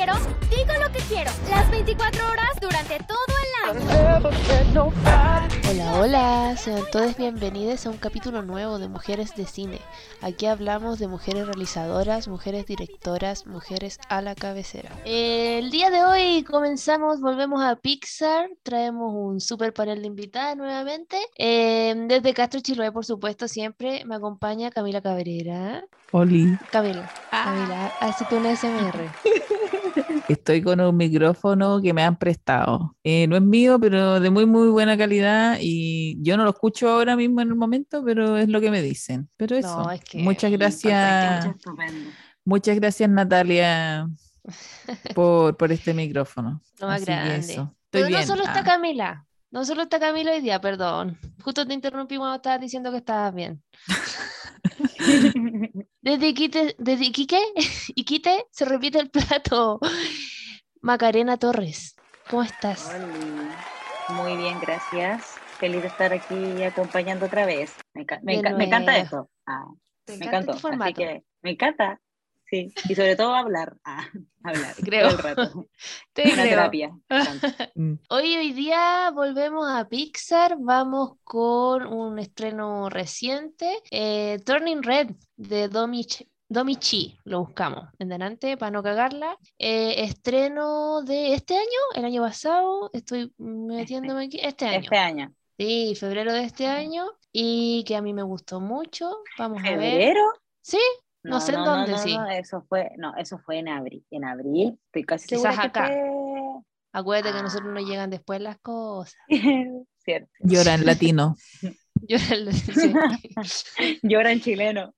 quiero, digo lo que quiero. Las 24 horas durante todo el año. Hola, hola, sean todos bienvenidos a un capítulo nuevo de Mujeres de Cine. Aquí hablamos de mujeres realizadoras, mujeres directoras, mujeres a la cabecera. El día de hoy comenzamos, volvemos a Pixar, traemos un super panel de invitadas nuevamente. Eh, desde Castro Chiloé, por supuesto, siempre me acompaña Camila Cabrera. Oli. Camila, Camila, hazte un SMR. Estoy con un micrófono que me han prestado. Eh, no es mío, pero de muy, muy buena calidad y yo no lo escucho ahora mismo en el momento, pero es lo que me dicen. Pero eso, No, es que- muchas gracias. Muchas gracias, Natalia, por, por este micrófono. Más Así grande. eso. Pero bien. no solo está Ah, Camila, no solo está Camila hoy día, perdón. Justo te interrumpí cuando estabas diciendo que estabas bien. Desde Iquique, desde Iquique, Iquique se repite el plato. Macarena Torres, ¿cómo estás? Oli. Muy bien, gracias. Feliz de estar aquí acompañando otra vez. Me, me encanta esto. Ah, ¿Te me encanta Así que me encanta. Sí, y sobre todo hablar. Ah, hablar. Creo. Todo el rato. Te Una creo. terapia. Hoy, hoy día volvemos a Pixar, vamos con un estreno reciente, eh, Turning Red de Domi, Ch- Domi Chi, lo buscamos en delante para no cagarla. Eh, estreno de este año, el año pasado, estoy metiéndome aquí, este año. Este año. Sí, febrero de este año y que a mí me gustó mucho. Vamos a ver. ¿Febrero? Sí, No sé en dónde, sí. no, eso fue, no, eso fue en abril. En abril, estoy casi Quizás segura que acá. fue- acuérdate que a nosotros Ah. nos llegan después las cosas. Cierto. Llora en latino. Yo le- sí. Llora en chileno.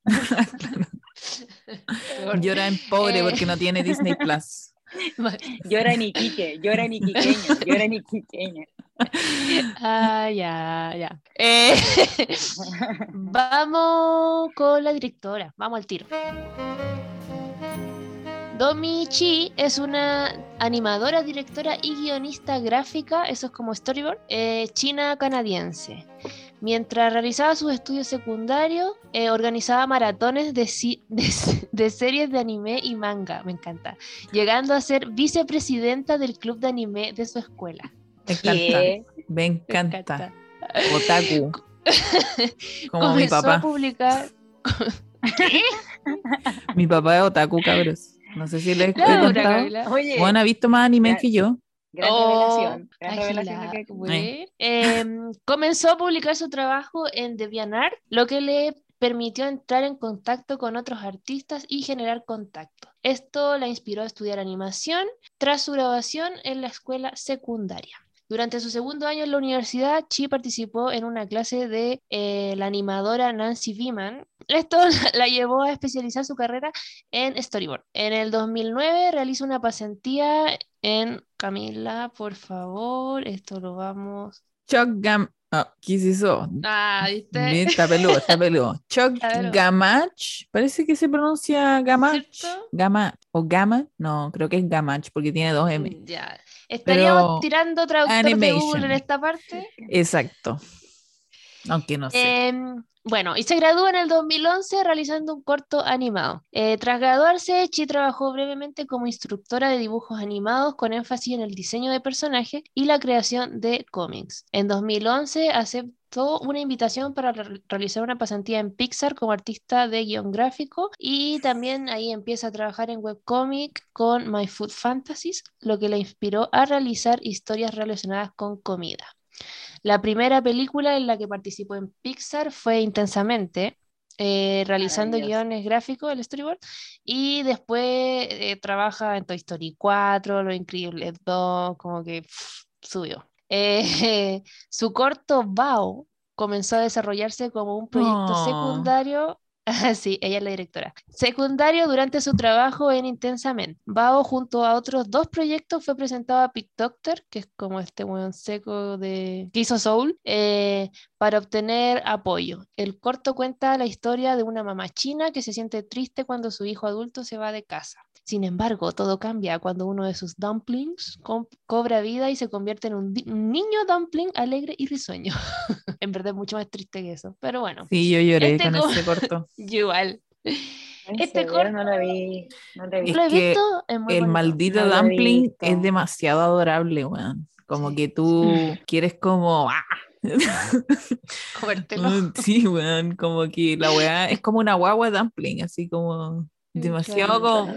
Llora en pobre Eh. porque no tiene Disney Plus. Llora en Iquique. Llora en Iquiqueño. Llora en Iquiqueño. Ah, ya, ya. Eh, vamos con la directora, vamos al tiro. Domi Chi es una animadora, directora y guionista gráfica, eso es como storyboard, eh, china-canadiense. Mientras realizaba sus estudios secundarios, eh, organizaba maratones de, si- de s- de series de anime y manga, me encanta, llegando a ser vicepresidenta del club de anime de su escuela. Me encanta. Me encanta. Otaku. Como mi Comenzó a papá. publicar. Mi papá es otaku, cabros. No sé si les he contado. Juan ha visto más anime Ya. que yo. Gran Oh, revelación. Gran revelación agilada, lo que- güey. Em, comenzó a publicar su trabajo en DeviantArt, lo que le permitió entrar en contacto con otros artistas y generar contacto. Esto la inspiró a estudiar animación tras su graduación en la escuela secundaria. Durante su segundo año en la universidad, Chi participó en una clase de eh, la animadora Nancy Beeman. Esto la, llevó a especializar su carrera en storyboard. En el 2009 realiza una pasantía en Camila, por favor, esto lo vamos. Chuck Gam... Ah, ¿qué es eso? Ah, ¿viste? Está peludo, está peludo. Chuck. Gamach. Parece que se pronuncia Gamach. ¿Cierto? Gama o Gama. No, creo que es Gamach porque tiene dos M. Mm, Ya. Estaríamos Pero tirando traductor de. Google en esta parte. Exacto. Aunque no sé. Em, bueno, y se graduó en el 2011 realizando un corto animado. Eh, tras graduarse, Chi trabajó brevemente como instructora de dibujos animados con énfasis en el diseño de personajes y la creación de cómics. En 2011 aceptó una invitación para re- realizar una pasantía en Pixar como artista de guion gráfico y también ahí empieza a trabajar en webcomic con My Food Fantasies, lo que la inspiró a realizar historias relacionadas con comida. La primera película en la que participó en Pixar fue Intensamente, eh, realizando guiones gráficos, el storyboard, y después eh, trabaja en Toy Story 4, Los Increíbles 2, como que pff, subió. Eh, su corto Bao comenzó a desarrollarse como un proyecto Oh. secundario. Sí, ella es la directora. Secundario durante su trabajo en Intensamente. Bao, junto a otros dos proyectos, fue presentado a Pit Doctor, que es como este weón seco de que hizo Soul, eh, para obtener apoyo. El corto cuenta la historia de una mamá china que se siente triste cuando su hijo adulto se va de casa. Sin embargo, todo cambia cuando uno de sus dumplings co- cobra vida y se convierte en un, niño dumpling alegre y risueño. en verdad es mucho más triste que eso, pero bueno. Sí, yo lloré este con ese corto. Yo Igual. ¿En Este corto- no lo vi. No lo he Es visto. ¿Lo he visto? Es muy El bonito. maldito No dumpling es demasiado adorable, weón. Como Sí. que tú quieres como... ¡ah! Comértelo. Sí, weón, como que la weá es como una guagua dumpling, así como Mm, demasiado como...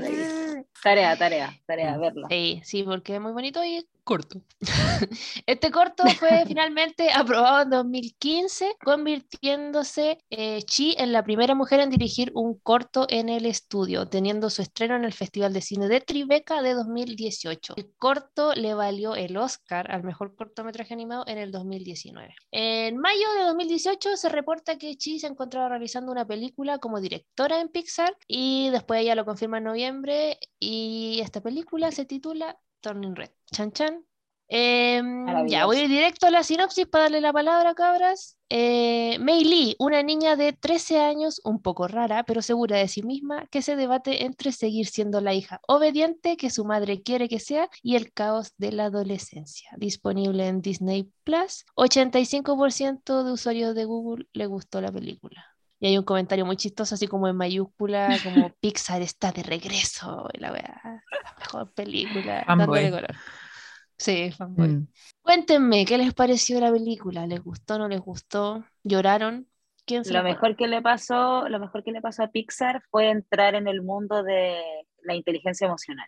Tarea, tarea, tarea, verla. Sí, sí, porque es muy bonito y es corto. Este corto fue finalmente aprobado en 2015, convirtiéndose eh, Chi en la primera mujer en dirigir un corto en el estudio, teniendo su estreno en el Festival de Cine de Tribeca de 2018. El corto le valió el Oscar al mejor cortometraje animado en el 2019. En mayo de 2018 se reporta que Chi se encontraba realizando una película como directora en Pixar y después ella lo confirma en noviembre y esta película se titula Turning Red. Chan chan. Em, ya, voy a ir directo a la sinopsis para darle la palabra, cabras. Eh, Mei Lee, una niña de 13 años, un poco rara, pero segura de sí misma, que se debate entre seguir siendo la hija obediente que su madre quiere que sea y el caos de la adolescencia. Disponible en Disney Plus. 85% de usuarios de Google le gustó la película. Y hay un comentario muy chistoso, así como en mayúscula, como Pixar está de regreso. Y la la mejor película. Fanboy. dándole color. Sí, fanboy. Mm. Cuéntenme, ¿qué les pareció la película? ¿Les gustó, no les gustó? ¿Lloraron? ¿Quién se Lo acuerda? mejor que le pasó, lo mejor que le pasó a Pixar fue entrar en el mundo de la inteligencia emocional.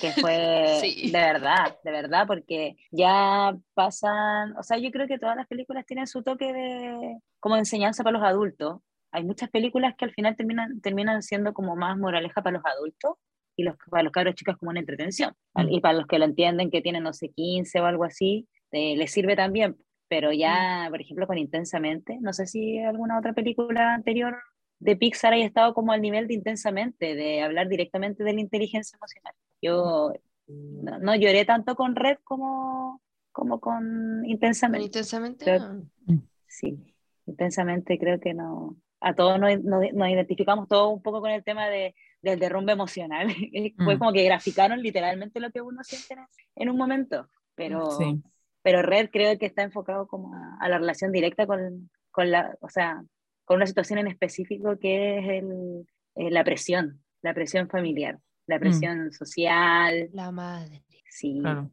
Que fue Sí. de verdad, de verdad, porque ya pasan, o sea, yo creo que todas las películas tienen su toque de como enseñanza para los adultos. Hay muchas películas que al final terminan, terminan siendo como más moraleja para los adultos y los, para los cabros chicos como una entretención. Mm. Y para los que lo entienden, que tienen, no sé, 15 o algo así, eh, les sirve también. Pero ya, por ejemplo, con Intensamente, no sé si alguna otra película anterior de Pixar haya estado como al nivel de Intensamente, de hablar directamente de la inteligencia emocional. Yo no, no lloré tanto con Red como, como con Intensamente. Intensamente. Creo- no. Sí, intensamente creo que no. A todos nos, nos- nos identificamos todos un poco con el tema de, del derrumbe emocional. Fue Mm. como que graficaron literalmente lo que uno siente en, un momento. Pero, Sí. pero Red creo que está enfocado como a, a la relación directa con, con la, o sea, con una situación en específico que es el, eh, la presión, la presión familiar, la presión social. La madre. Sí, Claro.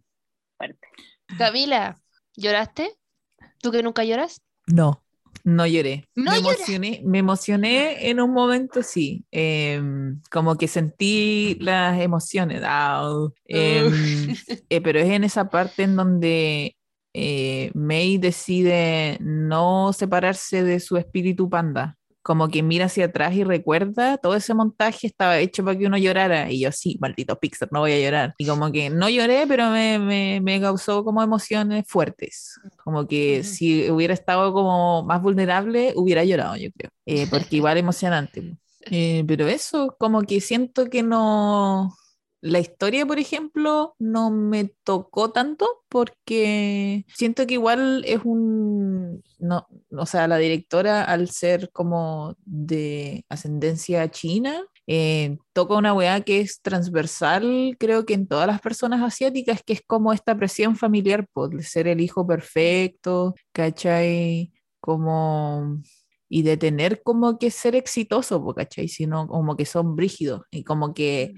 fuerte. Camila, ¿lloraste? ¿Tú que nunca lloras? No, no lloré. ¿No me emocioné, me emocioné en un momento, sí. Em, como que sentí las emociones. au. Em, eh, pero es en esa parte en donde eh, May decide no separarse de su espíritu panda. Como que mira hacia atrás y recuerda, todo ese montaje estaba hecho para que uno llorara. Y yo, sí, maldito Pixar, no voy a llorar. Y como que no lloré, pero me, me, me causó como emociones fuertes. Como que Ujú. si hubiera estado como más vulnerable, hubiera llorado, yo creo. Eh, porque igual emocionante. Eh, pero eso, como que siento que no... La historia, por ejemplo, no me tocó tanto porque siento que igual es un, no, o sea, la directora al ser como de ascendencia china, eh, toca una weá que es transversal, creo que en todas las personas asiáticas, que es como esta presión familiar por ser el hijo perfecto, ¿cachai? Como y de tener como que ser exitoso, po, ¿cachai? Sino como que son brígidos y como que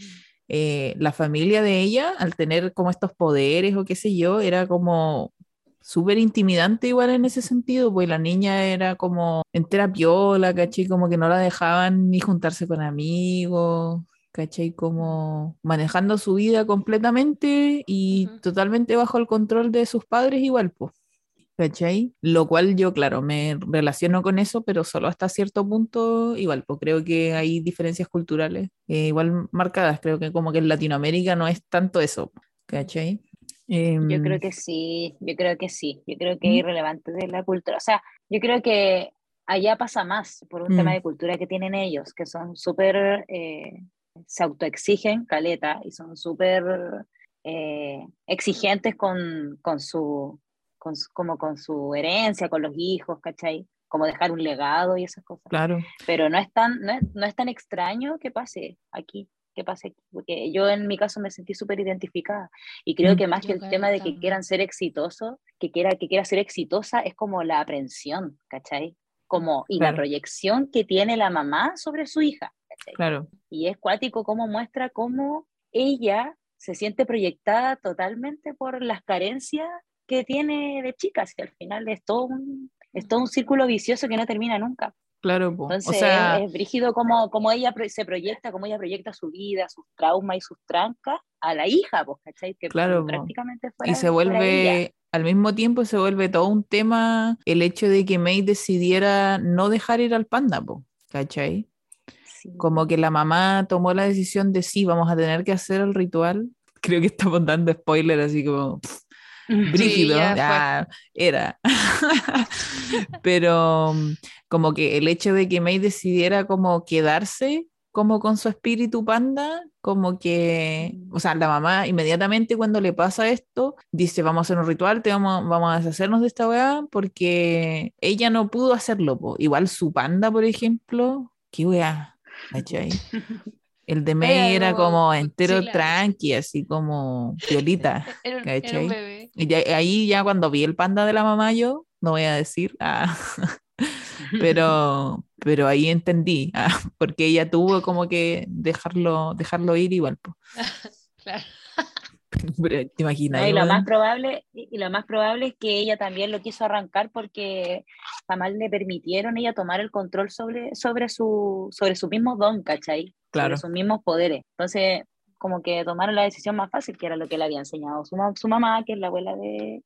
eh, la familia de ella, al tener como estos poderes o qué sé yo, era como súper intimidante igual en ese sentido, pues la niña era como entera piola, ¿cachai? Como que no la dejaban ni juntarse con amigos, ¿cachai? Como manejando su vida completamente y totalmente bajo el control de sus padres igual, pues. ¿Cachai? Lo cual yo, claro, me relaciono con eso, pero solo hasta cierto punto igual, pues creo que hay diferencias culturales eh, igual marcadas, creo que como que en Latinoamérica no es tanto eso, ¿cachai? Yo Em, creo que sí, yo creo que sí, yo creo que ¿Mm? es irrelevante de la cultura. O sea, yo creo que allá pasa más por un tema Mm. de cultura que tienen ellos, que son súper, eh, se autoexigen, caleta, y son súper eh, exigentes con, con su, con su- como con su herencia, con los hijos, ¿cachai? Como dejar un legado y esas cosas. Claro, Pero no es tan, no es, no es tan extraño que pase aquí, que pase aquí, porque yo en mi caso me sentí súper identificada y creo Mm. que más que el tema de que quieran ser exitosos, que quiera, que quiera ser exitosa es como la aprensión, ¿cachai? Como, y la proyección que tiene la mamá sobre su hija, ¿cachai? Claro. Y es cuático cómo muestra cómo ella se siente proyectada totalmente por las carencias que tiene de chicas y al final es todo un, es todo un círculo vicioso que no termina nunca. Claro, po. Entonces o sea, es, brígido como, como ella se proyecta, como ella proyecta su vida, sus traumas y sus trancas a la hija, pues, ¿cachai? Que Claro, prácticamente fuera, y se ella. vuelve, al mismo tiempo se vuelve todo un tema el hecho de que May decidiera no dejar ir al panda, po, ¿cachai? Sí. Como que la mamá tomó la decisión de sí, vamos a tener que hacer el ritual. Creo que estamos dando spoiler, así como pff, brígido, fue. ya era. Pero mm, como que el hecho de que May decidiera como quedarse como con su espíritu panda, como que, o sea, la mamá inmediatamente cuando le pasa esto, dice, vamos a hacer un ritual, te vamos, vamos a deshacernos de esta weá, porque ella no pudo hacerlo, po. Igual su panda, por ejemplo, qué weá, ¿cachai? El de May era como- entero tranqui, así como violita. Era, un- era ¿Cachai? un bebé. Y ya- ahí ya cuando vi el panda de la mamá yo, no voy a decir, ah, pero, pero ahí entendí, ah, porque ella tuvo como que dejarlo, dejarlo ir igual. po. Claro. Pero, ¿Te imaginas? No, y lo más probable, y y lo más probable es que ella también lo quiso arrancar porque jamás le permitieron ella tomar el control sobre, sobre, su, sobre su mismo don, ¿cachai? Claro. Sobre sus mismos poderes. Entonces, como que tomaron la decisión más fácil, que era lo que le había enseñado su, ma- su mamá, que es la abuela de,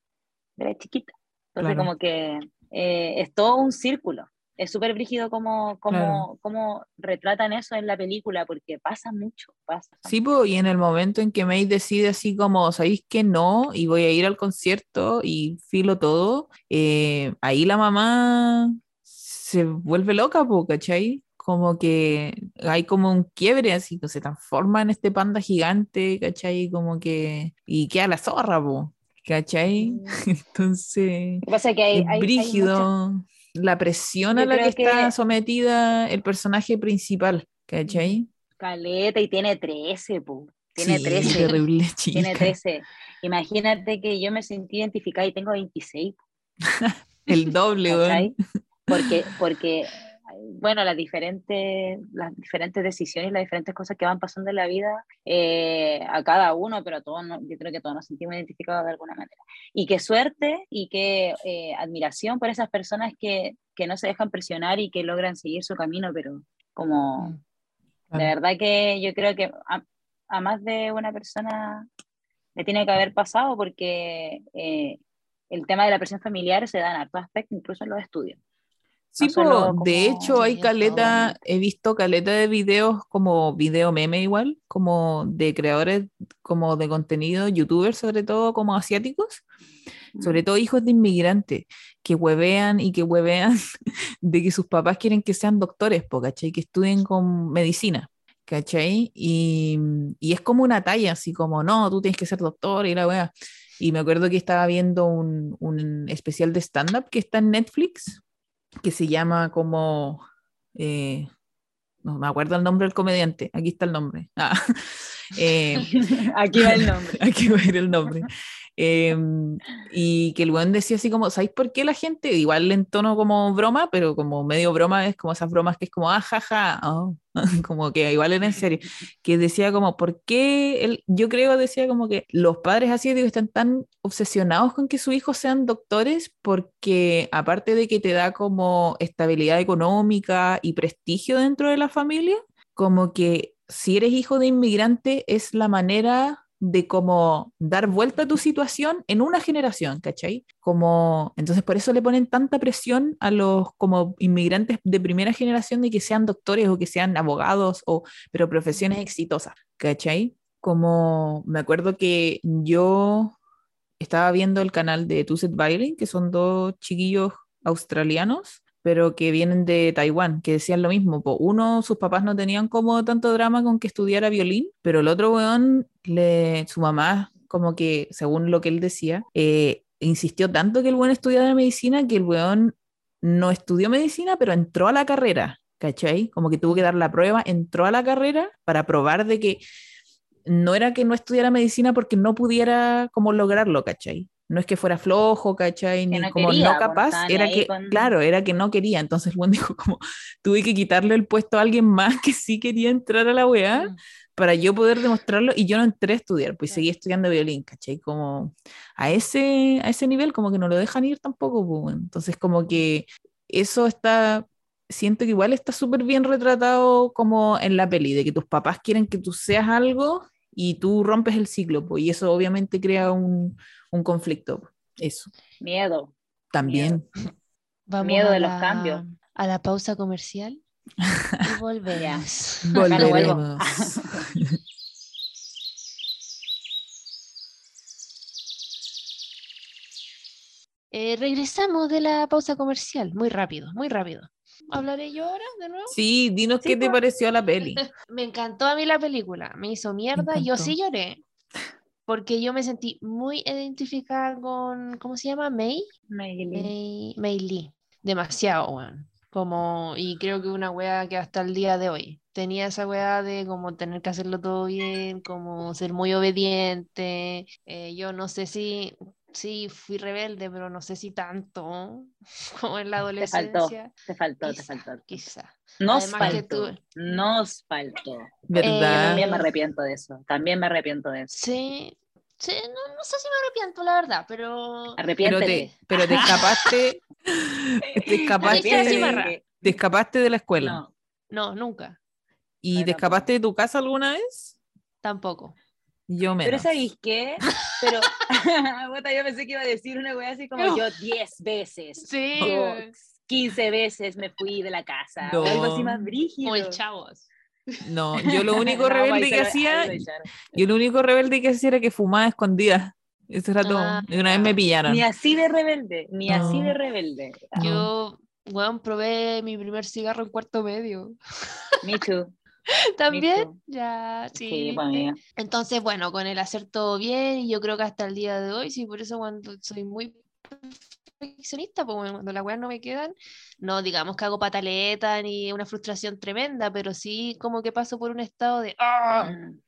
de la chiquita. Entonces, Claro. como que eh, es todo un círculo. Es súper brígido como, como, Claro. como retratan eso en la película, porque pasa mucho, pasa. Sí, po, y en el momento en que May decide así como, ¿sabéis que no? Y voy a ir al concierto y filo todo, eh, ahí la mamá se vuelve loca, po, ¿cachai? Como que hay como un quiebre, así que se transforma en este panda gigante, ¿cachai? Como que, y queda la zorra, po, ¿cachai? Entonces, Lo que pasa es que hay, es hay- hay brígido la presión a Yo la que está sometida el personaje principal, ¿cachai? Caleta y tiene 13, pu. Tiene Sí, 13. terrible chica. Tiene 13. Imagínate que yo me sentí identificada y tengo 26, El doble. ¿cachai? Porque, porque, bueno, las diferentes, las diferentes decisiones las diferentes cosas que van pasando en la vida eh, a cada uno, pero a todos, no- yo creo que todos nos sentimos identificados de alguna manera. Y qué suerte y qué eh, admiración por esas personas que, que no se dejan presionar y que logran seguir su camino, pero como... Mm, De claro. verdad que yo creo que a, a más de una persona le tiene que haber pasado porque eh, el tema de la presión familiar se da en hartos aspectos, incluso en los estudios. Sí, po, como- de hecho hay caleta, he visto caleta de videos como video meme igual, como de creadores como de contenido, youtubers sobre todo como asiáticos, sobre todo hijos de inmigrantes, que huevean y que huevean de que sus papás quieren que sean doctores, po, ¿cachai? Que estudien con medicina, ¿cachai? Y, y es como una talla, así como, no, tú tienes que ser doctor y la wea. Y me acuerdo que estaba viendo un, un especial de stand-up que está en Netflix, que se llama como... eh, no me acuerdo el nombre del comediante, aquí está el nombre. Ah, eh, Aquí va el nombre. Aquí va a ir el nombre. Eh, y que el weón decía así como, ¿sabéis por qué la gente, igual en tono como broma, pero como medio broma, es como esas bromas que es como, ah, jaja, oh", como que igual era en serio, que decía como, ¿por qué? El, yo creo, decía como que los padres asiáticos están tan obsesionados con que sus hijos sean doctores porque aparte de que te da como estabilidad económica y prestigio dentro de la familia, como que si eres hijo de inmigrante es la manera de como dar vuelta a tu situación en una generación, ¿cachai? Como, entonces por eso le ponen tanta presión a los como inmigrantes de primera generación de que sean doctores o que sean abogados o, pero profesiones exitosas, ¿cachai? Como me acuerdo que yo estaba viendo el canal de Tuset Violin, que son dos chiquillos australianos, pero que vienen de Taiwán, que decían lo mismo. po. Uno, sus papás no tenían como tanto drama con que estudiara violín, pero el otro weón, le, su mamá, como que, según lo que él decía, eh, insistió tanto que el weón estudiara medicina que el weón no estudió medicina, pero entró a la carrera, ¿cachai? Como que tuvo que dar la prueba, entró a la carrera para probar de que no era que no estudiara medicina porque no pudiera como lograrlo, ¿cachai? No es que fuera flojo, ¿cachai? Ni no como quería, no pues, capaz, era que, con- claro, era que no quería. Entonces buen dijo como, tuve que quitarle el puesto a alguien más que sí quería entrar a la weá Mm. para yo poder demostrarlo y yo no entré a estudiar, pues Claro. seguí estudiando violín, ¿cachai? Como a ese, a ese nivel como que no lo dejan ir tampoco, pues, entonces como que eso está, siento que igual está súper bien retratado como en la peli, de que tus papás quieren que tú seas algo y tú rompes el ciclo, pues, y eso obviamente crea un, un conflicto, eso Miedo. también. Vamos Miedo a de los cambios. A la pausa comercial y vuelvo. Volveremos. Eh, regresamos de la pausa comercial, muy rápido, muy rápido. ¿Hablaré yo ahora de nuevo? Sí, dinos Sí, qué te pues. pareció la peli. Me encantó a mí la película, me hizo mierda, yo sí lloré, porque yo me sentí muy identificada con, ¿cómo se llama? May. May, May Lee, demasiado, weón. Como, y creo que una wea que hasta el día de hoy tenía esa wea de como tener que hacerlo todo bien, como ser muy obediente. eh, yo no sé si, sí fui rebelde, pero no sé si tanto como en la Te faltó, adolescencia. te faltó, te Quizá, faltó. quizá. Nos Además que faltó. tú- Nos faltó. ¿Verdad? También me Eh, arrepiento de eso. También me arrepiento de eso. Sí, sí, no, no sé si me arrepiento, la verdad, pero... pero Arrepiéntete. te, pero te escapaste, te escapaste, de, Cimarra. te escapaste de la escuela No, No, nunca, y No, te tampoco. escapaste de tu casa alguna vez. tampoco. Yo Pero. ¿sabéis qué? Pero yo pensé que iba a decir una wea así como No. yo 10 veces. Sí, Yo 15 veces me fui de la casa. o algo así más No. brígido. como el chavos. No, yo lo único rebelde que hacía, yo lo único rebelde que hacía era que fumaba escondida. Eso era todo. Ah, y una vez me ya. pillaron. Ni así de rebelde, ni así de rebelde. Yo, weón, probé mi primer cigarro en cuarto medio. Me too. También, ya, sí. Sí. Entonces, bueno, con el hacer todo bien, y yo creo que hasta el día de hoy, sí, por eso cuando soy muy perfeccionista, pues bueno, cuando las weas no me quedan, no digamos que hago pataleta ni una frustración tremenda, pero sí como que paso por un estado de ¡ah! Mm,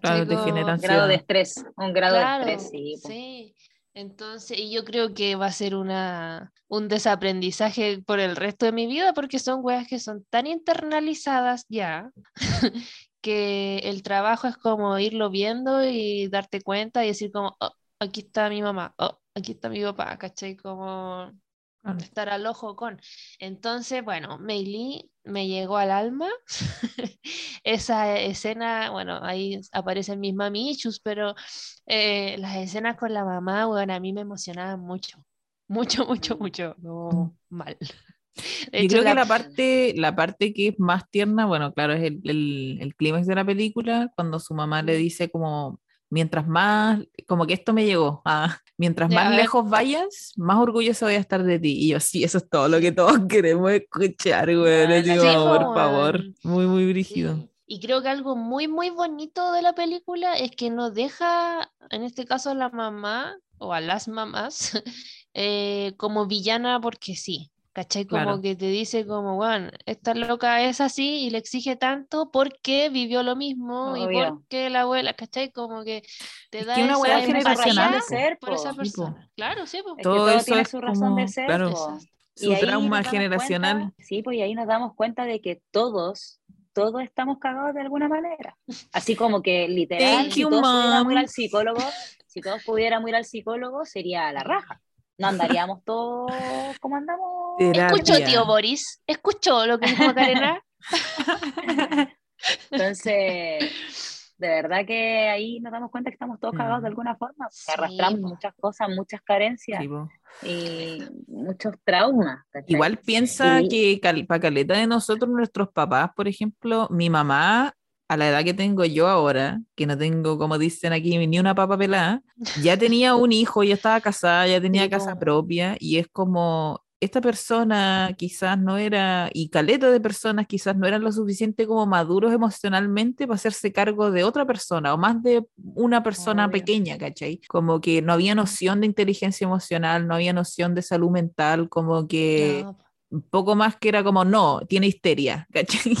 Claro, te Como- genera Un grado de estrés. Un grado Claro, de estrés, sí. pues. sí. Entonces, y yo creo que va a ser una, un desaprendizaje por el resto de mi vida, porque son weas que son tan internalizadas ya, que el trabajo es como irlo viendo y darte cuenta y decir como, "Oh, aquí está mi mamá, oh, aquí está mi papá, ¿cachai? Como estar al ojo con. Entonces, bueno, Meili me llegó al alma. Esa escena, bueno, ahí aparecen mis mamichus, pero eh, las escenas con la mamá, bueno, a mí me emocionaban mucho. Mucho, mucho, mucho. No, mal. De Yo hecho, creo que la- parte, la parte que es más tierna, bueno, claro, es el, el, el clímax de la película, cuando su mamá le dice como, mientras más, como que esto me llegó, ah, mientras Ya, a más ver. lejos vayas, más orgulloso voy a estar de ti. Y yo, sí, eso es todo lo que todos queremos escuchar, güey. Ah, Sí, por po, favor, muy, muy Sí, brígido. Y creo que algo muy, muy bonito de la película es que no deja, en este caso a la mamá o a las mamás, eh, como villana porque sí. ¿Cachai? Como Claro. que te dice como, bueno, esta loca es así y le exige tanto porque vivió lo mismo y Obvio. porque la abuela, ¿cachai? Como que te Es da que una esa weá Tiene su razón generacional, de ser, por esa. Sí, persona. Claro, sí, po. Es que Todo todo eso tiene es su razón de como, ser, claro, po. Exacto. Su Y trauma generacional. cuenta- sí, pues y ahí nos damos cuenta de que todos, todos estamos cagados de alguna manera. Así como que literal, Thank si you, todos pudiéramos ir al psicólogo, si todos pudiéramos ir al psicólogo, sería la raja. No andaríamos todos como andamos. Escuchó, tío Boris. Escuchó lo que dijo Macarena. Entonces, de verdad que ahí nos damos cuenta que estamos todos cagados de Mm. alguna forma, Sí, arrastramos po. muchas cosas, muchas carencias Sí, y muchos traumas. ¿cachai? Igual piensa Y- que cal- para caleta de nosotros, nuestros papás, por ejemplo, mi mamá, a la edad que tengo yo ahora, que no tengo, como dicen aquí, ni una papa pelada, ya tenía un hijo, ya estaba casada, ya tenía casa propia, y es como, esta persona quizás no era, y caleta de personas quizás no eran lo suficiente como maduros emocionalmente para hacerse cargo de otra persona, o más de una persona Obvio. pequeña, ¿cachai? Como que no había noción de inteligencia emocional, no había noción de salud mental, como que No, poco más que era como, no, tiene histeria, ¿cachai?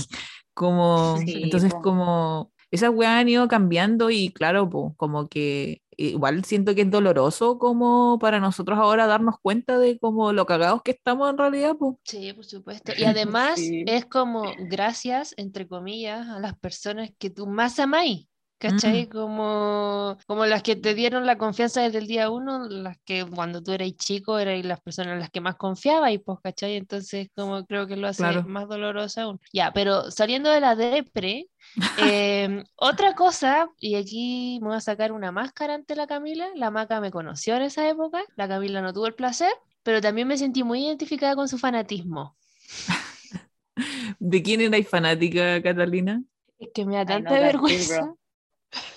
Como, Sí, entonces po. como, esas weas han ido cambiando y claro, po, como que igual siento que es doloroso como para nosotros ahora darnos cuenta de como lo cagados que estamos en realidad, pues. Sí, por supuesto. Y además Sí. es como gracias, entre comillas, a las personas que tú más amáis. ¿Cachai? Como, como las que te dieron la confianza desde el día uno, las que cuando tú eras chico eran las personas en las que más confiabas y pues, ¿cachai? Entonces, como creo que lo hace Claro. más doloroso aún. Ya, pero saliendo de la depre, em, otra cosa, y aquí me voy a sacar una máscara ante la Camila, la Maca me conoció en esa época, la Camila no tuvo el placer, pero también me sentí muy identificada con su fanatismo. ¿De quién erais fanática, Catalina? Es que me da tanta vergüenza.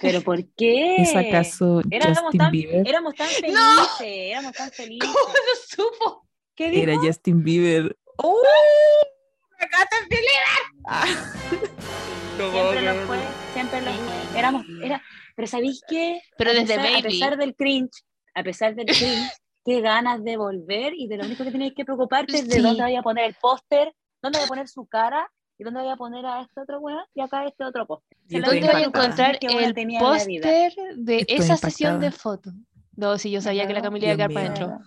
¿Pero por qué? ¿Es acaso Éramos Justin tan, Bieber? éramos tan felices, éramos tan felices. ¿Cómo lo supo? ¿Qué dijo? Era Justin Bieber. ¡Oh! Siempre lo fue, siempre lo fue. Éramos, era, pero ¿sabéis qué? Pero a desde pesar, Baby. A pesar del cringe, a pesar del cringe, qué ganas de volver y de lo único que tenéis que preocuparte es de Sí. dónde voy a poner el póster, dónde voy a poner su cara y dónde voy a poner a este otro weón y acá este otro póster. ¿Dónde la voy a encontrar el en la póster de Estoy esa sesión de fotos? No, si yo sabía que la. Camila iba a quedar para adentro.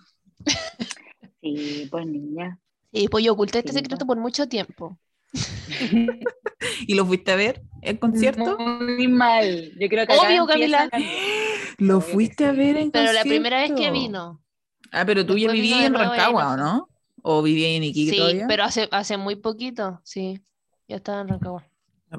Sí, pues niña. Y pues yo oculté este Sí, secreto pues. por mucho tiempo. ¿Y lo fuiste a ver el concierto? Muy mal. Yo creo que Obvio, Camila. la- ¿Lo fuiste a sí. ver en Pero la concierto? primera vez que vino. Ah, pero tú ya Después vivías en Rancagua, no ¿o no? ¿O vivías en Iquique Sí, todavía? pero hace, hace muy poquito, sí. Ya estaba en Rancagua.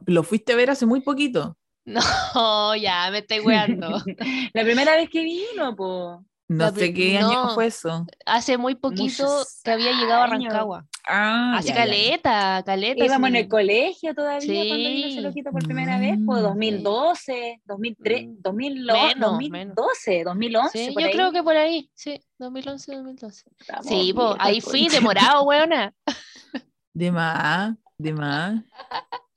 ¿Lo fuiste a ver hace muy poquito? No, ya, me estoy weando. La primera vez que vino, po. No La sé qué año no. fue eso. Hace muy poquito Muchos que había llegado a. Rancagua. Ah, Hace ya, ya, ya. caleta, caleta. Íbamos en sí. el colegio todavía cuando vino Sí. ese loquito por primera vez, pues Mm. 2012, 2003, Mm. 2011, Menos, 2012, 2011. Sí, por yo ahí. creo que por ahí, sí, 2011, 2012. Estamos Sí, pues ahí fui demorado, weona. De más, de más.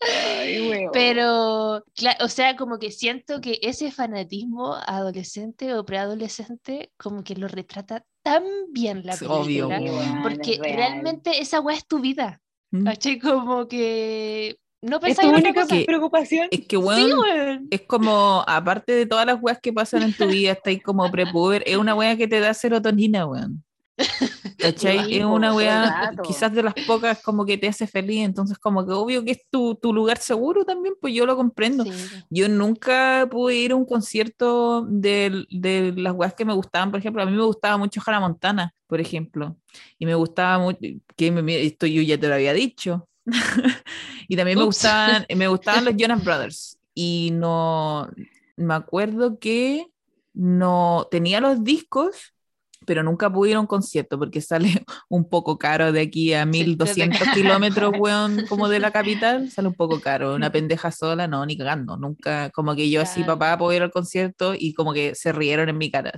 Ay, weón. Pero, o sea, como que siento que ese fanatismo adolescente o preadolescente, como que lo retrata tan bien la Es obvio, película. Weón. weón, Porque es realmente esa weá es tu vida. Mm. ¿Cachai? Como que no es tu única. Que- preocupación. Es que, Sí, weón, weón. es como, aparte de todas las weas que pasan en tu vida, estáis como prepuber, es una wea que te da serotonina, weón. ¿Cachai? Sí, es una rato. quizás de las pocas como que te hace feliz, entonces como que obvio que es tu, tu lugar seguro también, pues yo lo comprendo. Sí. Yo nunca pude ir a un concierto de, de las weas que me gustaban, por ejemplo, a mí me gustaba mucho Hannah Montana, por ejemplo, y me gustaba mucho, que me- esto yo ya te lo había dicho, y también me gustaban, me gustaban los Jonas Brothers, y no, me acuerdo que no tenía los discos, pero nunca pude ir a un concierto porque sale un poco caro de aquí a Sí, 1200 desde- kilómetros, weón, como de la capital, sale un poco caro. Una pendeja sola, no, ni cagando, nunca, como que yo así, papá, puedo ir al concierto y como que se rieron en mi cara.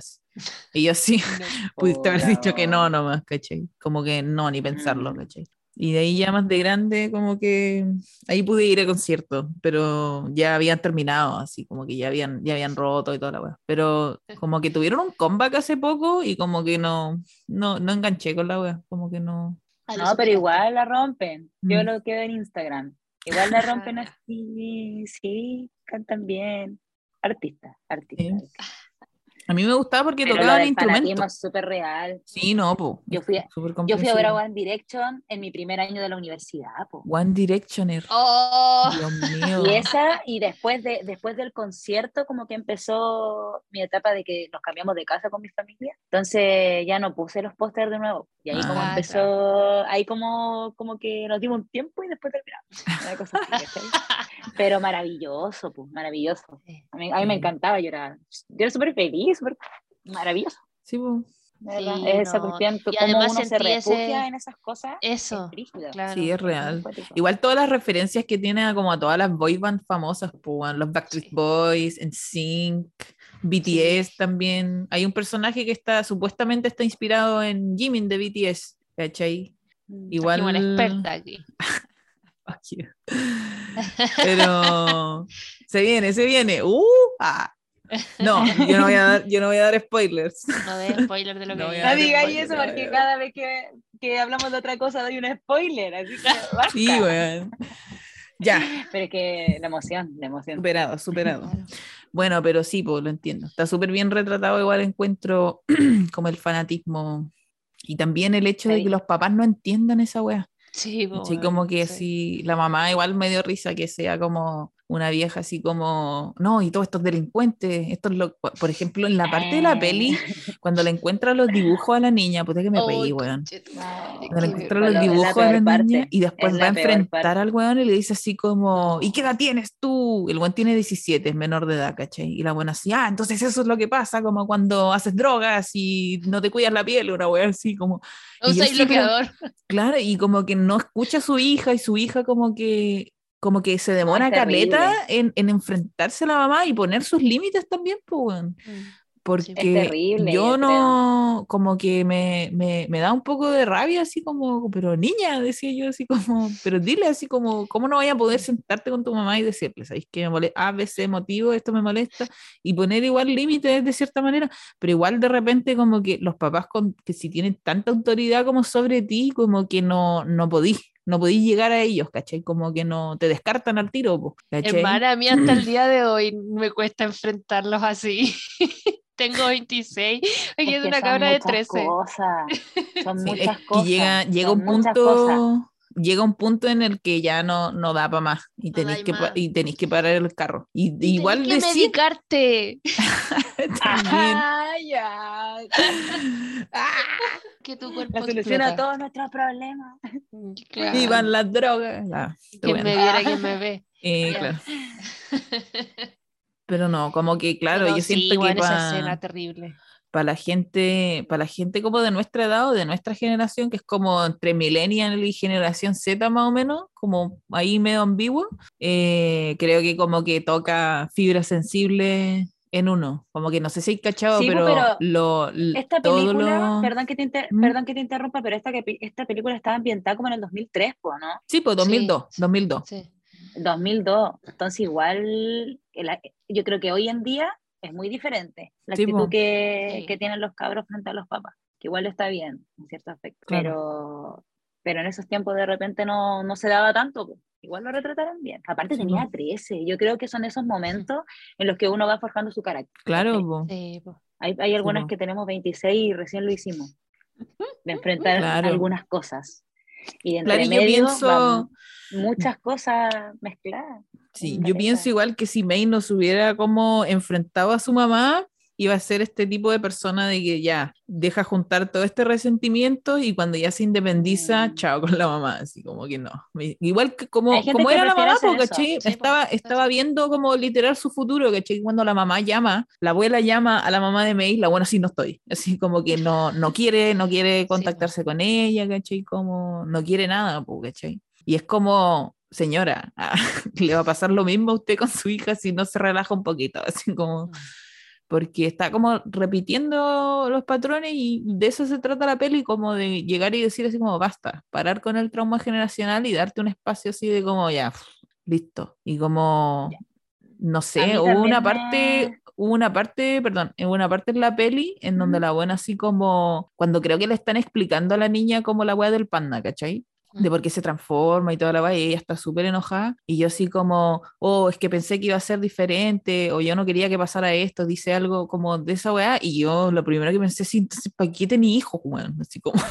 Y yo sí, pudiste haber dicho que no nomás, ¿cachai? Como que no, ni pensarlo, Mm. ¿cachai? Y de ahí ya más de grande, como que ahí pude ir a concierto, pero ya habían terminado, así como que ya habían, ya habían roto y toda la weá. Pero como que tuvieron un comeback hace poco y como que no, no, no enganché con la weá, como que no. Ah, No, pero igual la rompen. Yo Mm. lo quedo en Instagram. Igual la rompen así, sí, cantan bien. Artistas, artistas. A mí me gustaba porque Pero tocaban instrumentos. súper real. Sí, no, po. Yo fui a- Yo fui a ver a. One Direction en mi primer año de la universidad, po. One Directioner. Oh, Dios mío. Y esa, y después, de, después del concierto, como que empezó mi etapa de que nos cambiamos de casa con mi familia. Entonces ya no puse los pósters de nuevo. Y ahí como Ah, empezó, ahí como, como que nos dimos un tiempo y después terminamos. Pero maravilloso, pues, maravilloso. A mí, a mí me encantaba, era, yo era súper feliz, súper maravilloso. Sí. Sí, Esa no. cuestión, Y cómo además uno se refugia en esas cosas. Eso, es claro. Sí, es real. Igual todas las referencias que tiene a como a todas las boy band famosas, pues, los Backstreet Sí. Boys, NSYNC, BTS también. Hay un personaje que está supuestamente está inspirado en Jimin de BTS, ¿cachai? Mm. Igual. Aquí una experta aquí. Pero se viene, se viene. ¡Uh! ah. No, yo no voy a dar, yo no voy a dar spoilers. No de spoiler de lo que No voy a No digáis eso porque no. cada vez que, que hablamos de otra cosa doy un spoiler, así que basta. Sí, weón. Ya, Pero es que la emoción, la emoción. superado, superado. Claro. Bueno, pero sí, pues lo entiendo. Está súper bien retratado, igual encuentro como el fanatismo y también el hecho de Sí. que los papás no entiendan esa weá. Sí, po, Sí, weón, como que sí. si la mamá igual me dio risa que sea como una vieja así como, no, y todos estos delincuentes, esto es lo, por ejemplo, en la parte de la peli, cuando le encuentra los dibujos a la niña, puta que me Oh, reí, weón. Cuando le qué encuentra Bueno, los es dibujos a la parte, niña y después es va a enfrentar parte. al weón y le dice así como, ¿y qué No. edad tienes tú? El weón tiene 17, es menor de edad, ¿cachai? Y la buena así, ah, entonces eso es lo que pasa, como cuando haces drogas y no te cuidas la piel, una weá así como... y así como-. Claro, y como que no escucha a su hija y su hija como que como que se demora terrible. en, en enfrentarse a la mamá y poner sus límites también, pues, porque terrible, yo yo no, como que me, me, me da un poco de rabia, así como, pero niña, decía yo, así como, pero dile así como, ¿cómo no vaya a poder sentarte con tu mamá y decirle, ¿sabéis que me molesta? A, C motivo, esto me molesta, y poner igual límites de cierta manera, pero igual de repente como que los papás con, que si tienen tanta autoridad como sobre ti, como que no, no podís. No podís llegar a ellos, ¿cachai? Como que no te descartan al tiro, ¿cachai? Hermana, a mí hasta el día de hoy me cuesta enfrentarlos así. Tengo 26, aquí es, que una cabra de muchas 13. Cosas. Son Sí, muchas es que cosas. llega, llega son un punto, llega un punto en el que ya no, no da para más y tenéis que, más. y tenéis que parar el carro. Y, Y igual tenés que decir medicarte. también. Ah, ya. Que tu cuerpo La solución a todos nuestros problemas. Claro. Vivan las drogas. Bueno. me viera, quien me ve. Eh, claro. Pero no, como que claro, Pero yo sí, siento igual que esa escena para la gente, para la gente como de nuestra edad o de nuestra generación, que es como entre millennial y generación Z más o menos, como ahí medio ambiguo, eh, creo que como que toca fibras sensibles en uno. Como que no sé si hay cachado, Sí, pero, pero lo, Esta todo película, lo- perdón, que te inter- ¿Mm? perdón que te interrumpa, pero esta, que, esta película estaba ambientada como en el 2003, po, ¿no? Sí, pues 2002, Sí. 2002. Sí. 2002. Entonces igual, el- yo creo que hoy en día es muy diferente la Sí, actitud que, Sí. que tienen los cabros frente a los papás, que igual está bien en cierto aspecto, Claro. pero, pero en esos tiempos de repente no, no se daba tanto, po. igual lo retrataron bien. Aparte Sí, tenía po. 13, yo creo que son esos momentos en los que uno va forjando su carácter. Claro. Hay, hay algunas que tenemos 26 y recién lo hicimos, de enfrentar Claro. algunas cosas. Y de entre Claro, y yo medio pienso- van muchas cosas mezcladas. Sí, yo pienso igual que si May no se hubiera como enfrentado a su mamá, iba a ser este tipo de persona de que ya deja juntar todo este resentimiento y cuando ya se independiza, Mm. chao con la mamá, así como que no. Igual que como, como que era la mamá, porque. Sí, po, estaba, estaba viendo como literal su futuro, ¿cachai? Cuando la mamá llama, la abuela llama a la mamá de May, la buena sí no estoy, así como que no, no quiere, no quiere contactarse con ella, ¿cachai? Como no quiere nada, po, ¿cachai? Y es como, señora, le va a pasar lo mismo a usted con su hija si no se relaja un poquito, así como, Mm. Porque está como repitiendo los patrones y de eso se trata la peli, como de llegar y decir así como, basta, parar con el trauma generacional y darte un espacio así de como, ya, listo. Y como, no sé, hubo una me- parte, hubo una parte, perdón, hubo una parte en la peli en donde la buena así como, cuando creo que le están explicando a la niña como la weá del panda, ¿cachai? De por qué se transforma y toda la weá, y ella está súper enojada, y yo así como, oh, es que pensé que iba a ser diferente, o yo no quería que pasara esto, dice algo como de esa weá, y yo lo primero que pensé, sí, entonces, ¿para qué tenía hijos, weón? Así como,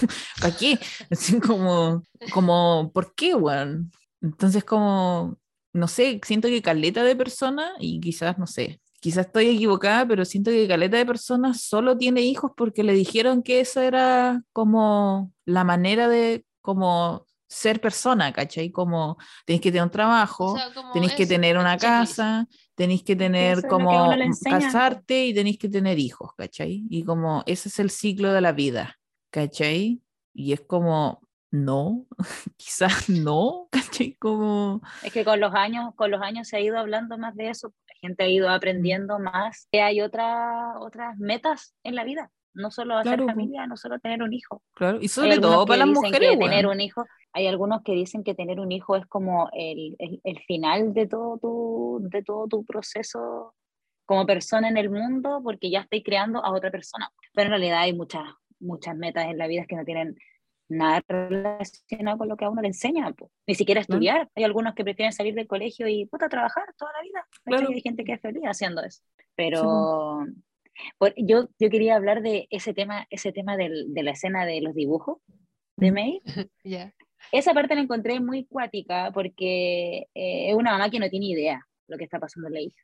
¿para qué? Así como, como, ¿por qué, weón? Entonces como, no sé, siento que caleta de personas, y quizás, no sé, quizás estoy equivocada, pero siento que caleta de personas solo tiene hijos porque le dijeron que esa era como la manera de, como ser persona, ¿cachai? Como tenéis que tener un trabajo, O sea, tenéis que tener una casa, tenéis que tener eso que como po. casarte y tenéis que tener hijos, ¿cachai? Y como ese es el ciclo de la vida, ¿cachai? Y es como, no, quizás no, ¿cachai? Como, Es que con los años, con los años se ha ido hablando más de eso, la gente ha ido aprendiendo más que hay otra- otras metas en la vida, no solo hacer Claro, po. familia, no solo tener un hijo. claro, y sobre todo para las mujeres, que tener un hijo, hay algunos que dicen que tener un hijo es como el, el- el final de todo tu, de todo tu proceso como persona en el mundo, porque ya estáis creando a otra persona. Pero en realidad hay muchas, muchas metas en la vida que no tienen nada relacionado con lo que a uno le enseña, po. ni siquiera estudiar. Hay algunos que prefieren salir del colegio y puta trabajar toda la vida. Claro. Hay gente que es feliz haciendo eso. Pero por- yo, yo quería hablar de ese tema, ese tema del- de la escena de los dibujos de May. Ya. Esa parte la encontré muy cuática porque eh, es una mamá que no tiene idea lo que está pasando en la hija.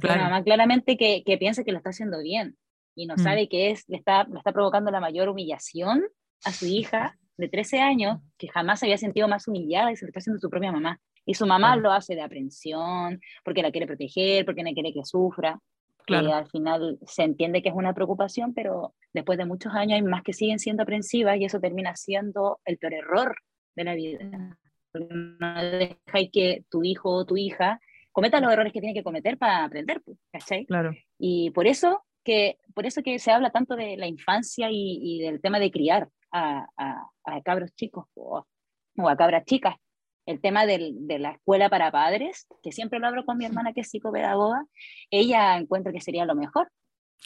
Claro. Una mamá claramente que, que piensa que lo está haciendo bien y no Mm. sabe que es, le está, le está provocando la mayor humillación a su hija de 13 años, que jamás se había sentido más humillada y se lo está haciendo su propia mamá. Y su mamá Claro. lo hace de aprensión, porque la quiere proteger, porque no quiere que sufra. Claro. Y al final se entiende que es una preocupación, pero después de muchos años hay más que siguen siendo aprensivas y eso termina siendo el peor error de la vida. No dejáis que tu hijo o tu hija cometa los errores que tiene que cometer para aprender, pues, ¿cachai? Claro. Y por eso que, por eso que se habla tanto de la infancia y, y del tema de criar a, a- a cabros chicos o, o a cabras chicas. El tema del- de la escuela para padres, que siempre lo hablo con mi hermana que es psicopedagoga, ella encuentra que sería lo mejor.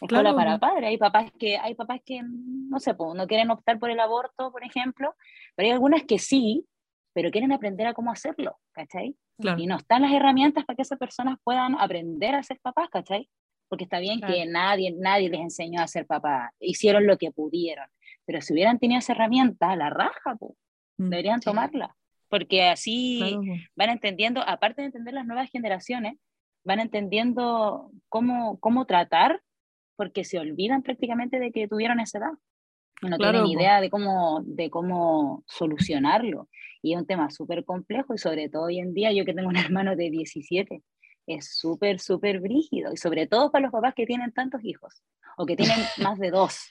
Escuela Claro. para padres. Hay papás que, hay papás que no sé, po, no quieren optar por el aborto, por ejemplo, pero hay algunas que sí, pero quieren aprender a cómo hacerlo, ¿cachai? Claro. Y no están las herramientas para que esas personas puedan aprender a ser papás, ¿cachai? Porque está bien que nadie, nadie les enseñó a ser papá, hicieron lo que pudieron, pero si hubieran tenido esa herramienta, la raja, po, Mm. deberían Sí. tomarla, porque así Claro, van entendiendo, aparte de entender las nuevas generaciones, van entendiendo cómo, cómo tratar, porque se olvidan prácticamente de que tuvieron esa edad. No Claro, tienen idea de cómo, de cómo solucionarlo. Y es un tema súper complejo y sobre todo hoy en día, yo que tengo un hermano de 17, es súper, súper brígido. Y sobre todo para los papás que tienen tantos hijos o que tienen más de dos,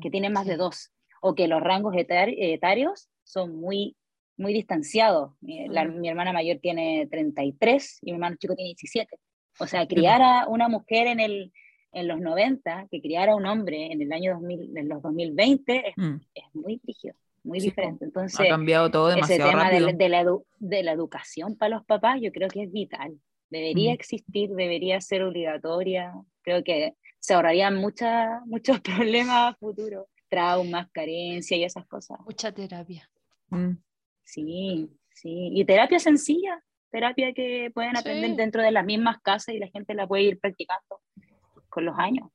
que tienen más de dos, o que los rangos etar- etarios son muy, muy distanciados. Mi, la- mi hermana mayor tiene 33 y mi hermano chico tiene 17. O sea, criar a una mujer en, el, en los 90, que criar a un hombre en el año 2000, en los 2020 es, Mm. es muy rígido, muy Sí, diferente. Ha Entonces, cambiado todo ese demasiado tema rápido. de, de la edu- de la educación para los papás yo creo que es vital. Debería Mm. existir, debería ser obligatoria. Creo que se ahorrarían muchas muchos problemas a futuro, traumas, carencias y esas cosas. Mucha terapia. Mm. Sí, sí. Y terapia sencilla, terapia que pueden aprender Sí. dentro de las mismas casas y la gente la puede ir practicando con los años.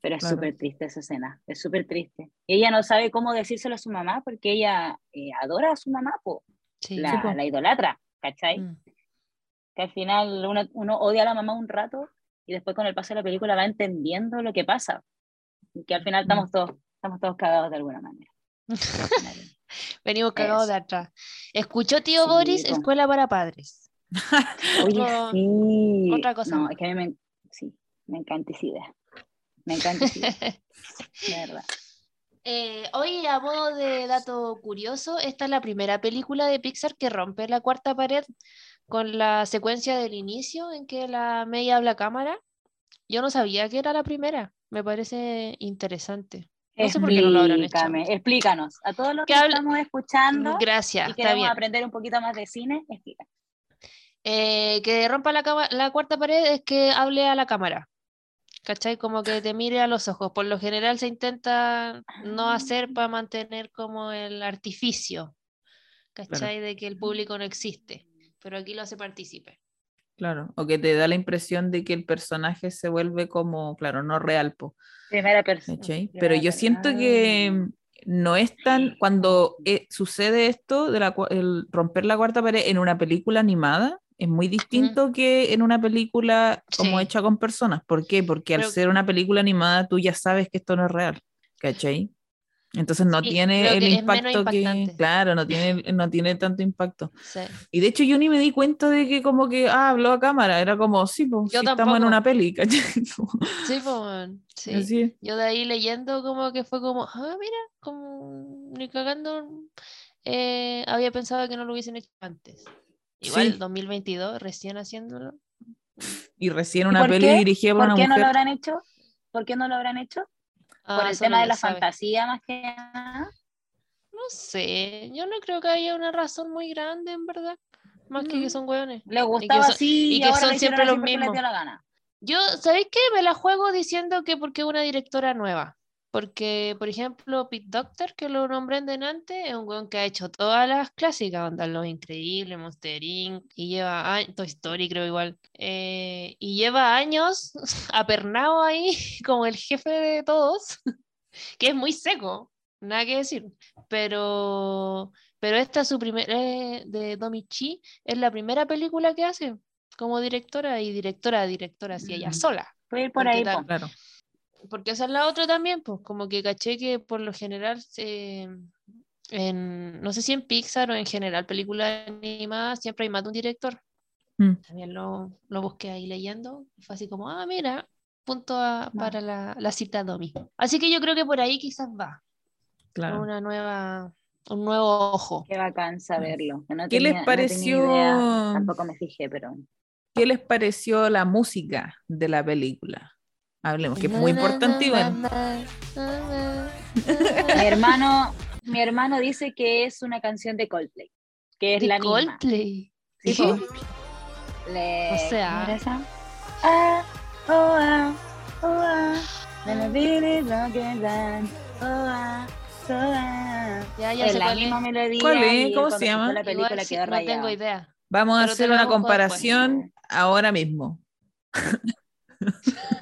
Pero es Claro. súper triste esa escena, es súper triste. Y ella no sabe cómo decírselo a su mamá porque ella eh, adora a su mamá, po, Sí. la, po. la idolatra, ¿cachai? Mm. Que al final uno, uno odia a la mamá un rato y después con el paso de la película va entendiendo lo que pasa. Y que al final Mm. estamos todos, estamos todos cagados de alguna manera. Venimos cagados Eso. de atrás. ¿Escuchó tío Sí, Boris? Escuela para padres. Oye, Otro- sí. otra cosa No, es que a mí me, sí, me encanta esa idea. Me encanta esa idea, de verdad. Eh, hoy, a modo de dato curioso, esta es la primera película de Pixar que rompe la cuarta pared con la secuencia del inicio en que la May habla cámara. Yo no sabía que era la primera. Me parece interesante. No sé por qué no lo habrán hecho. Explícanos. A todos los que, habla- estamos escuchando Gracias, y queremos aprender un poquito más de cine, explícanos. Eh, que rompa la, la cuarta pared es que hable a la cámara. ¿Cachai? Como que te mire a los ojos. Por lo general se intenta no hacer para mantener como el artificio. ¿Cachai? De que el público no existe. Pero aquí lo hace partícipe. Claro, o que te da la impresión de que el personaje se vuelve como, claro, no real, po, Primera persona. Pero yo siento que mm, no es tan, cuando eh, sucede esto, de la, el romper la cuarta pared en una película animada, es muy distinto que en una película como Sí. hecha con personas. ¿Por qué? Porque al ser una película animada tú ya sabes que esto no es real, ¿cachai? Entonces no Sí, tiene el impacto que, claro, no tiene, no tiene tanto impacto. Sí. Y de hecho yo ni me di cuenta de que como que, ah, habló a cámara, era como, sí, pues, sí estamos en una peli, ¿cachai? Sí, weón, sí. Yo de ahí leyendo como que fue como, ah, mira, como ni cagando, eh, había pensado que no lo hubiesen hecho antes. Igual, Sí. 2022, recién haciéndolo. Y recién ¿Y una peli qué? dirigida por, ¿Por una qué no lo habrán hecho? ¿Por qué no lo habrán hecho? Por Ah, el tema de la sabe. fantasía más que nada. No sé, yo no creo que haya una razón muy grande, en verdad. Más que que No. son hueones. Le gustaba son- así y y, que ahora son siempre los mismos. Yo, ¿sabéis qué? Me la juego diciendo que porque es una directora nueva. Porque, por ejemplo, Pete Doctor, que lo nombré en delante, es un weón que ha hecho todas las clásicas, onda Los Increíbles, Monster Inc., y lleva años, Toy Story creo igual, eh, y lleva años apernado ahí como el jefe de todos, que es muy seco, nada que decir, pero, pero esta es su primera, de Domichi, es la primera película que hace como directora y directora, directora, así ella Mm. sola. Puede ir por ahí, tal- po. Claro. Porque esa es la otra también, pues como que caché que por lo general, se- en, no sé si en Pixar o en general películas animadas, siempre hay más de un director. Mm. También lo, lo busqué ahí leyendo, fue así como, ah, mira, punto a- para la, la cita Domi. Así que yo creo que por ahí quizás va, Claro. una nueva, un nuevo ojo. Qué bacán saberlo. no ¿Qué les tenía- no tenía pareció? idea, Tampoco me fijé, pero. ¿Qué les pareció la música de la película? Hablemos, que es muy importante igual. Mi hermano, mi hermano dice que es una canción de Coldplay, que es De la misma. Coldplay. Sí, po. Le- O sea-. Ah, oh, ah, oh, ah, oh, ah, ah. Ya, ya la cuál es. misma melodía. ¿Cuál es? ¿Cómo se llama? La película Igual sí, quedó no tengo idea. Vamos a Pero hacer una después. comparación ahora mismo.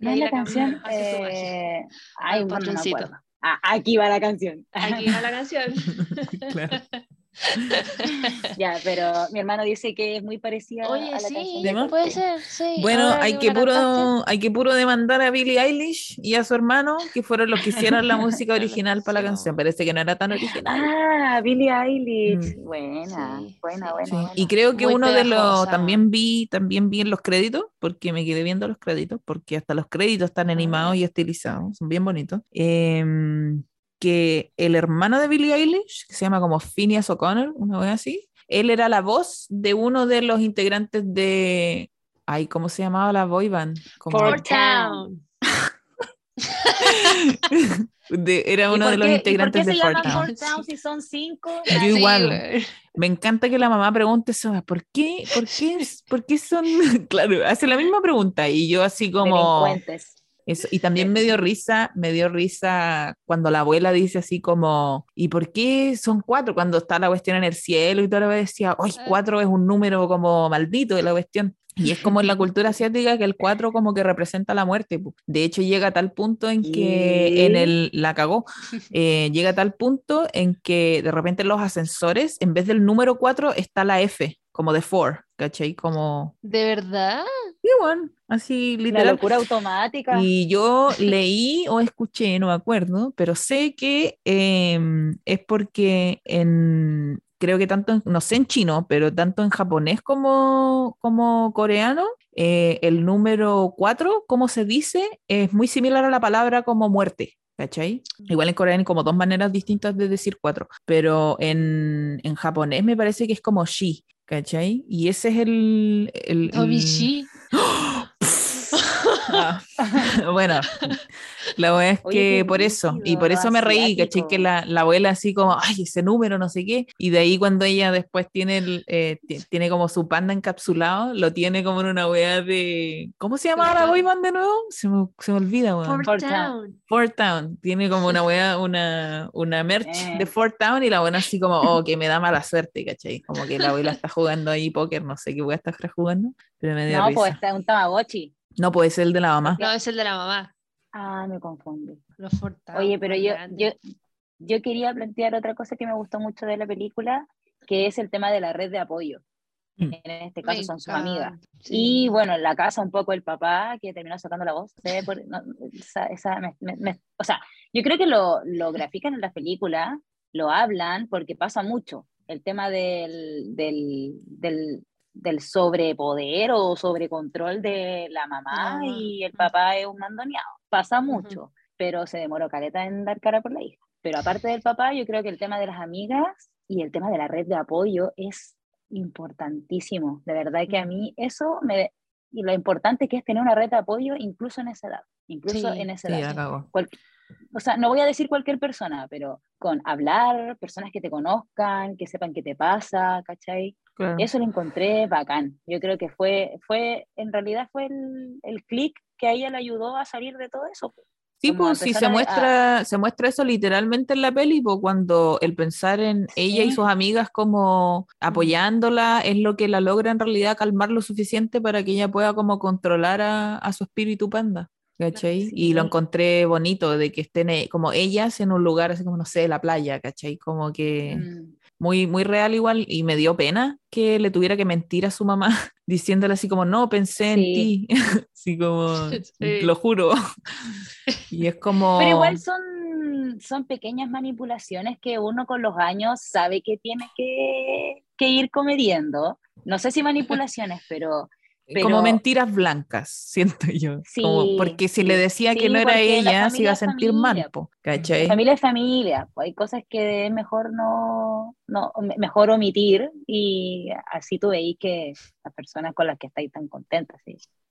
Y ¿No ahí es la la canción? Eh, ay, bueno, no me acuerdo. Ah, aquí va la canción. Aquí va la canción. Claro. ya, pero mi hermano dice que es muy parecida a la sí, canción puede ser, sí. Bueno, ahora hay que, cantaste. puro, hay que puro demandar a Billie Eilish y a su hermano, que fueron los que hicieron la música original para la canción. Parece que no era tan original. Ah, Billie Eilish. Mm. Buena, Sí, buena, sí. buena, Sí, buena. Y creo que Muy uno de los también vi, también vi en los créditos, porque me quedé viendo los créditos, porque hasta los créditos están Ah. animados y estilizados, son bien bonitos. em, que el hermano de Billie Eilish, que se llama como Phineas O'Connor, una vez así, él era la voz de uno de los integrantes de. Ay, ¿cómo se llamaba la boy band? Como- Four Town. de- era ¿Y uno de los qué- integrantes ¿Por qué de Four Town. Town si son cinco? Yo Sí, igual. Me encanta que la mamá pregunte eso, ¿por qué? ¿Por qué? ¿Por qué son? Claro, hace la misma pregunta y yo así como Delincuentes. Eso. Y también me dio risa, me dio risa cuando la abuela dice así como, ¿y por qué son cuatro? Cuando está la cuestión en el cielo y toda la vez decía, ¡ay, Ah. cuatro es un número como maldito de la cuestión! Y es como en la cultura asiática que el cuatro como que representa la muerte. De hecho, llega a tal punto en que en ¿Qué? el, la cagó, eh, llega a tal punto en que de repente en los ascensores, en vez del número 4, está la F, como de four, ¿cachai? Como, ¿De verdad? sí, bueno, así La literal. locura automática. Y yo leí o escuché, no me acuerdo, pero sé que em, es porque en, creo que tanto, en- no sé en chino, pero tanto en japonés como, como coreano, eh, el número 4, como se dice, es muy similar a la palabra como muerte. ¿Cachai? Igual en coreano hay como dos maneras distintas de decir cuatro, pero en, en japonés me parece que es como shi, ¿cachai? Y ese es el... el, el- Ah, bueno, la verdad es Oye, que por eso, y por eso me reí, ¿cachai? asiático. Que la, la abuela así como, ay, ese número, no sé qué, y de ahí cuando ella después tiene, el, eh, ti- tiene como su panda encapsulado, lo tiene como en una wea de, ¿cómo se llamaba la boy band de nuevo? Se me, se me olvida, weón. Fort Town. Fort Town, tiene como una wea, una, una merch Eh. de Fort Town y la buena así como, oh, que me da mala suerte, ¿cachai? Como que la abuela está jugando ahí póker, no sé qué wea está jugando, pero me dio No, risa. pues está un Tamagotchi. No puede ser el de la mamá. No, es el de la mamá. Ah, me confundo. Los Oye, pero yo, yo, yo quería plantear otra cosa que me gustó mucho de la película, que es el tema de la red de apoyo. Mm. En este Me caso son sus amigas. Y bueno, en la casa un poco el papá que terminó sacando la voz. Por- no, esa- esa me- me- me- o sea, yo creo que lo, lo grafican en las películas, lo hablan porque pasa mucho. El tema del, del, del, del sobrepoder o sobrecontrol de la mamá y el papá es un mandoneado. Pasa mucho, pero se demoró caleta en dar cara por la hija. Pero aparte del papá, yo creo que el tema de las amigas y el tema de la red de apoyo es importantísimo. De verdad que a mí eso me... Y lo importante que es tener una red de apoyo incluso en esa edad. Incluso Sí, en esa Sí, edad. cagó. Cual- o sea, no voy a decir cualquier persona, pero con hablar, personas que te conozcan, que sepan qué te pasa, ¿cachai? Claro. Eso lo encontré bacán. Yo creo que fue, fue en realidad fue el, el clic que a ella le ayudó a salir de todo eso. Sí, Como pues sí, empezar se a- muestra, se muestra eso literalmente en la peli, pues cuando el pensar en ella y Sí. sus amigas como apoyándola es lo que la logra en realidad calmar lo suficiente para que ella pueda como controlar a, a su espíritu panda. ¿Cachai? Y lo Sí. encontré bonito de que estén eh, como ellas en un lugar así como, no sé, la playa, ¿cachai? Como que Mm. Muy, muy real igual y me dio pena que le tuviera que mentir a su mamá diciéndole así como, no, pensé en Sí. ti, así como, Sí. lo juro. Y es como... Pero igual son, son pequeñas manipulaciones que uno con los años sabe que tiene que, que ir comediendo. No sé si manipulaciones, pero como mentiras blancas, siento yo. Sí, como porque si sí, le decía que no era la ella, se iba a sentir familia, mal, po, ¿cachai? familia es familia. pues hay cosas que es mejor no, no me- mejor omitir y así tú veis que las personas con las que estáis tan contentas,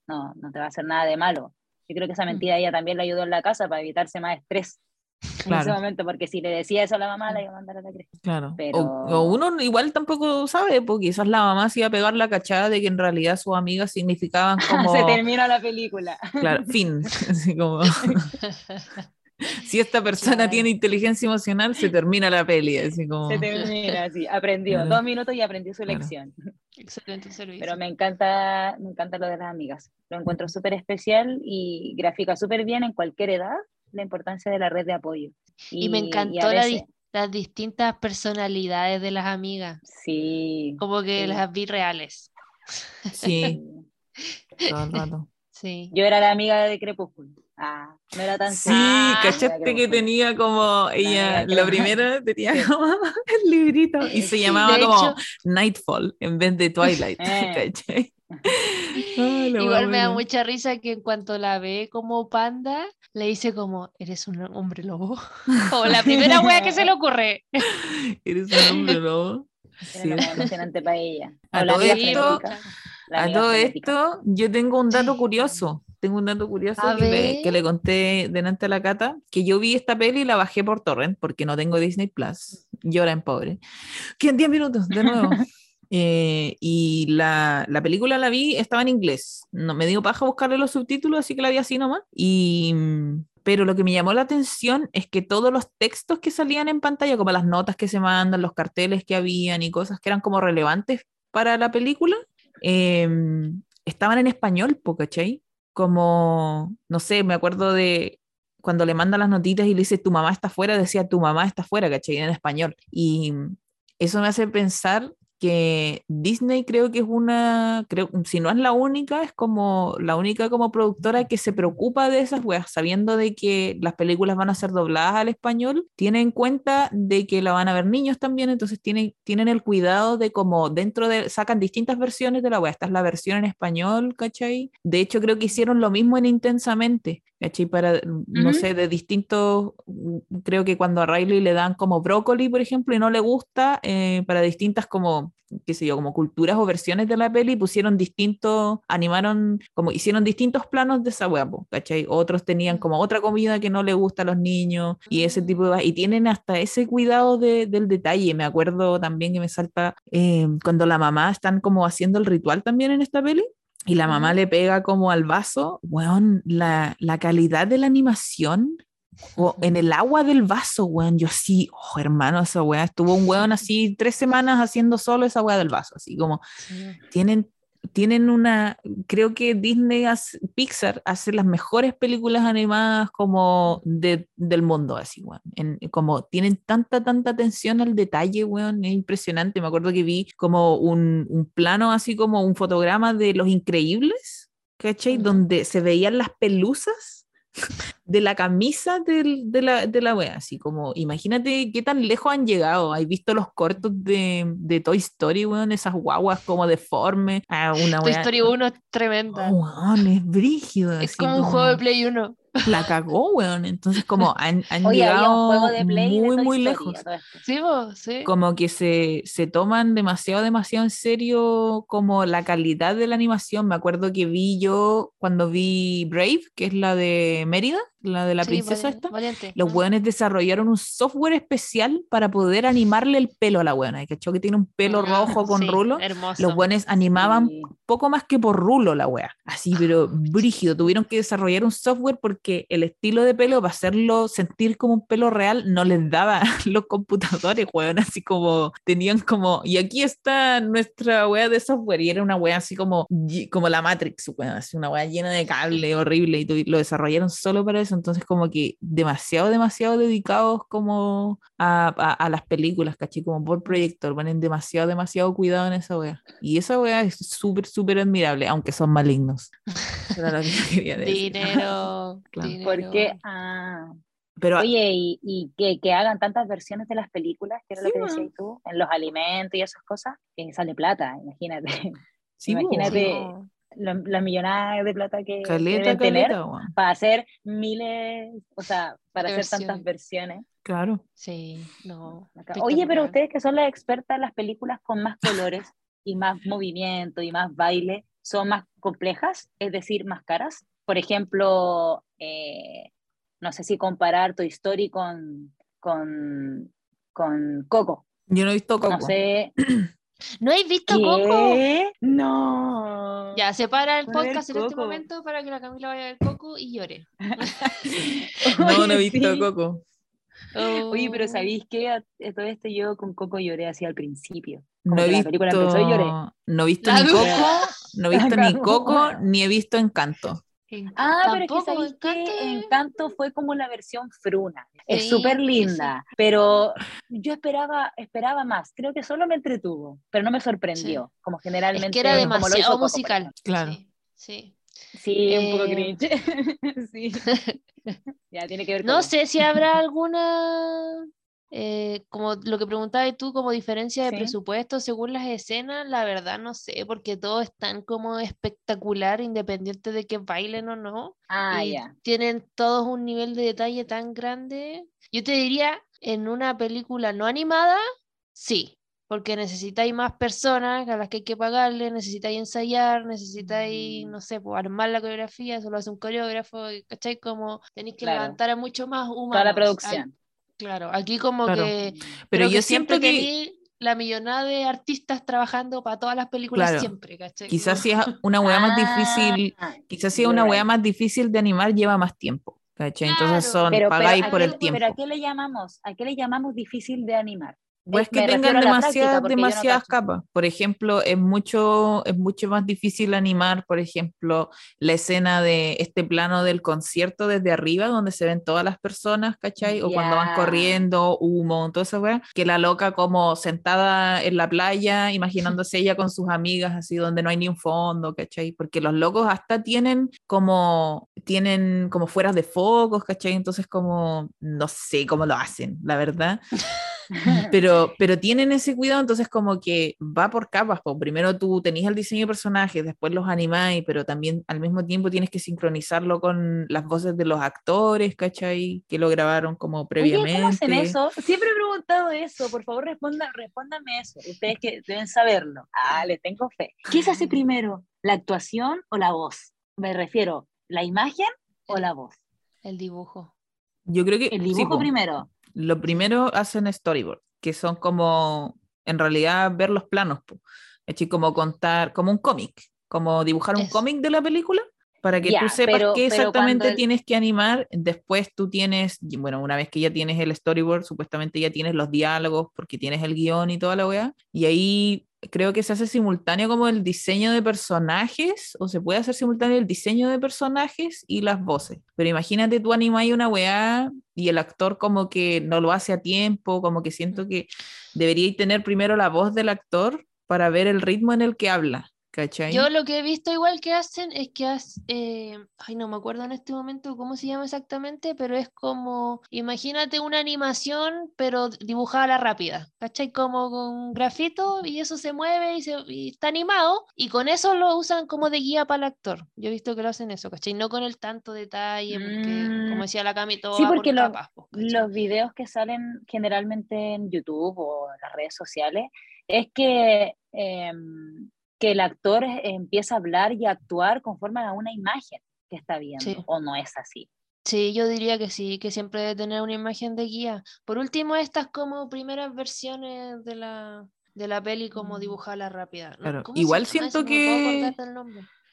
no, no te va a hacer nada de malo. Yo creo que esa mentira a ella también le ayudó en la casa para evitarse más estrés en ese Claro. momento, porque si le decía eso a la mamá, la iba a mandar a la cresta. Claro. Pero- O, o uno igual tampoco sabe, porque quizás la mamá se iba a pegar la cachada de que en realidad sus amigas significaban como... Se termina la película. Claro, fin. Así como... si esta persona Claro. tiene inteligencia emocional, se termina la peli, así como... Se termina así, aprendió, Claro. dos minutos y aprendió su Claro. lección. Excelente servicio. Pero me encanta, me encanta lo de las amigas. Lo encuentro súper especial y grafica súper bien en cualquier edad la importancia de la red de apoyo. Y me encantó veces- las distintas personalidades de las amigas. Sí. Como que Sí. las vi reales. Sí, todo el rato. Sí. Yo era la amiga de Crepúsculo. Ah, no era tan Sí, cachaste que tenía como ella, la que- primera tenía Sí. como el librito y se Sí. llamaba como hecho- Nightfall en vez de Twilight. Eh. la Igual me da mucha risa que en cuanto la ve como panda, le dice como, ¿eres un hombre lobo? O la primera wea que se le ocurre. Eres un hombre lobo. Era Sí. emocionante para ella. A O la todo esto- la A todo yo tengo un dato curioso. Tengo un dato curioso que le, que le conté delante a la Cata, que yo vi esta peli y la bajé por torrent porque no tengo Disney Plus. Llora en pobre. Que en 10 minutos, de nuevo. Eh, y la, la película la vi, estaba en inglés. No, me dio paja buscarle los subtítulos, así que la vi así nomás. Y, pero lo que me llamó la atención es que todos los textos que salían en pantalla, como las notas que se mandan, los carteles que habían y cosas que eran como relevantes para la película, eh, estaban en español, po, ¿cachai? Como, no sé, me acuerdo de cuando le manda las notitas y le dice tu mamá está fuera, decía tu mamá está fuera, ¿cachai? En español. Y eso me hace pensar que Disney creo que es una, creo, si no es la única, es como la única como productora que se preocupa de esas weas, sabiendo de que las películas van a ser dobladas al español, tiene en cuenta de que la van a ver niños también, entonces tienen, tienen el cuidado de como dentro de, sacan distintas versiones de la wea, esta es la versión en español, ¿cachai? De hecho creo que hicieron lo mismo en Intensamente, ¿cachai? Para, no sé, de distintos, creo que cuando a Riley le dan como brócoli, por ejemplo, y no le gusta, eh, para distintas como, qué sé yo, como culturas o versiones de la peli, pusieron distintos, animaron, como hicieron distintos planos de esa po, ¿cachai? Otros tenían como otra comida que no le gusta a los niños y ese tipo de... Y tienen hasta ese cuidado de- del detalle. Me acuerdo también que me salta eh, cuando la mamá están como haciendo el ritual también en esta peli. Y la mamá le pega como al vaso, weón, la, la calidad de la animación o en el agua del vaso, weón. Yo sí, oh, hermano, esa weá. Estuvo un weón así tres semanas haciendo solo esa weá del vaso, así como tienen, tienen una, creo que Disney, hace- Pixar hace las mejores películas animadas como de- del mundo, así, weón. En- como tienen tanta, tanta atención al detalle, weón, es impresionante. Me acuerdo que vi como un, un plano, así como un fotograma de Los Increíbles, ¿cachai? Ujú. Donde se veían las pelusas de la camisa del- de la, de la wea, así como, imagínate qué tan lejos han llegado. ¿Has visto los cortos de, de Toy Story, weón? Esas guaguas como deformes. Ah, una Toy wea- Story 1 es tremenda. Oh, weón, es brígido. es así como un juego de Play 1. La cagó, weón. Entonces, como han, han Oye, había un llegado juego de Play de muy, muy lejos. Sí, vos, sí. como que se, se toman demasiado, demasiado en serio como la calidad de la animación. Me acuerdo que vi yo cuando vi Brave, que es la de Mérida, la de la Sí, princesa vali- esta, Valiente. los weones desarrollaron un software especial para poder animarle el pelo a la weona. ¿Cachó? Que tiene un pelo Ah, rojo con sí, rulo. Hermoso. Los buenos animaban Sí. poco más que por rulo la wea. Así, pero brígido. Tuvieron que desarrollar un software porque el estilo de pelo, para hacerlo sentir como un pelo real, no les daba los computadores, weón. Así como tenían como. Y aquí está nuestra wea de software. Y era una wea así como, como la Matrix, weón. Así una wea llena de cable, horrible. Y lo desarrollaron solo para eso. Entonces, como que demasiado, demasiado dedicados como a, a- a las películas, ¿cachai? Como por proyector. Ponen demasiado, demasiado cuidado en esa wea. Y esa wea es súper, súper admirable, aunque son malignos. Era lo que yo quería decir. Dinero. Claro. dinero. Porque, ah, Pero oye, y, y que, que hagan tantas versiones de las películas, que era Sí, lo que decías tú, en los alimentos y esas cosas, que sale plata, imagínate. sí, imagínate. La, la millonada de plata que caleta, deben tener caleta, para hacer miles, o sea, para hacer tantas versiones. Claro. Sí, no. Oye, pero ustedes que son las expertas en las películas con más colores y más movimiento y más baile, ¿son más complejas? Es decir, más caras. Por ejemplo, eh, no sé si comparar Toy Story con, con, con Coco. Yo no he visto Coco. No sé. ¿No habéis visto Coco? ¿Qué? No. Ya, separa el Voy a ver podcast en este Coco. momento para que la Camila vaya a ver Coco y llore. No, no he visto sí. Coco. Oye, pero Oh. ¿sabéis qué? A- Todo esto yo con Coco lloré así al principio. No he que la visto, película empezó y lloré. no he visto La ni. Coco, no he visto La ni Coco, ni he visto Encanto. Ah, pero es que que Encanto es- fue como la versión fruna. Es súper sí, linda, pero yo esperaba, esperaba más. Creo que solo me entretuvo, pero no me sorprendió, como Es generalmente. que era demasiado por musical. Claro. Sí. sí. Sí, un poco Eh, cringe. sí. ya tiene que ver con. No sé si habrá alguna, eh, como lo que preguntabas tú, como diferencia de Sí. presupuesto según las escenas, la verdad no sé, porque todo es tan como espectacular, independiente de que bailen o no. Ah, y ya. tienen todos un nivel de detalle tan grande. Yo te diría, en una película no animada, sí, porque necesitáis más personas a las que hay que pagarle, necesitáis ensayar, necesitáis, Mm. no sé, pues, armar la coreografía, eso lo hace un coreógrafo, ¿cachai? Como tenéis que Claro. levantar a mucho más humanos. Toda la Al- producción. Claro, aquí como Claro. que Pero yo que siempre que tení la millonada de artistas trabajando para todas las películas Claro. siempre, ¿cachai? quizás si es una weá más Ah, difícil, quizás si es una weá más difícil de animar, lleva más tiempo. ¿cachai? Entonces son, Pero, pagáis ¿a por qué- el tiempo. pero ¿a qué le llamamos? ¿A qué le llamamos difícil de animar? Pues Eh, que me tengan práctica, demasiadas, no demasiadas cacho. capas. Por ejemplo, es mucho, es mucho más difícil animar, por ejemplo, la escena de este plano del concierto desde arriba, donde se ven todas las personas, ¿cachai? O cuando van corriendo, humo, todo eso, weá, que la loca como sentada en la playa, imaginándose ella con sus amigas, así donde no hay ni un fondo, ¿cachai? Porque los locos hasta tienen como, tienen como fueras de focos, ¿cachai? Entonces como, no sé cómo lo hacen, la verdad pero, pero tienen ese cuidado, entonces como que va por capas. po. Primero tú tenés el diseño de personajes, después los animáis, pero también al mismo tiempo tienes que sincronizarlo con las voces de los actores, ¿cachai? Que lo grabaron como Oye, previamente. ¿cómo hacen eso? Siempre he preguntado eso. Por favor, respondan, respóndanme eso. Ustedes que deben saberlo. Ah, les tengo fe. ¿Qué se hace primero? ¿La actuación o la voz? Me refiero, ¿la imagen o la voz? El dibujo. Yo creo que El dibujo primero. Lo primero hacen storyboard, que son como, en realidad, ver los planos. ¿cachai? Como contar, como un cómic, como dibujar un cómic de la película, para que tú sepas pero- qué exactamente el- tienes que animar. Después tú tienes, bueno, una vez que ya tienes el storyboard, supuestamente ya tienes los diálogos, porque tienes el guion y toda la weá, y ahí creo que se hace simultáneo como el diseño de personajes, o se puede hacer simultáneo el diseño de personajes y las voces. Pero imagínate tú animáis una weá y el actor como que no lo hace a tiempo, como que siento que deberíais tener primero la voz del actor para ver el ritmo en el que habla, ¿cachai? Yo lo que he visto igual que hacen es que hacen, ay no me acuerdo en este momento cómo se llama exactamente, pero es como, imagínate una animación pero dibujada a la rápida, ¿cachai? Como con grafito y eso se mueve y, se, y está animado y con eso lo usan como de guía para el actor. Yo he visto que lo hacen eso, ¿cachai? No con el tanto detalle, porque Mm. como decía la Cami, todo Sí, va por porque lo- capas, ¿cachai? Los videos que salen generalmente en YouTube o en las redes sociales es que, em, que el actor empieza a hablar y a actuar conforme a una imagen que está viendo, Sí. o no es así. Sí, yo diría que sí, que siempre debe tener una imagen de guía. Por último, estas como primeras versiones de la, de la peli como rápida. Claro, ¿Cómo se igual siento que-.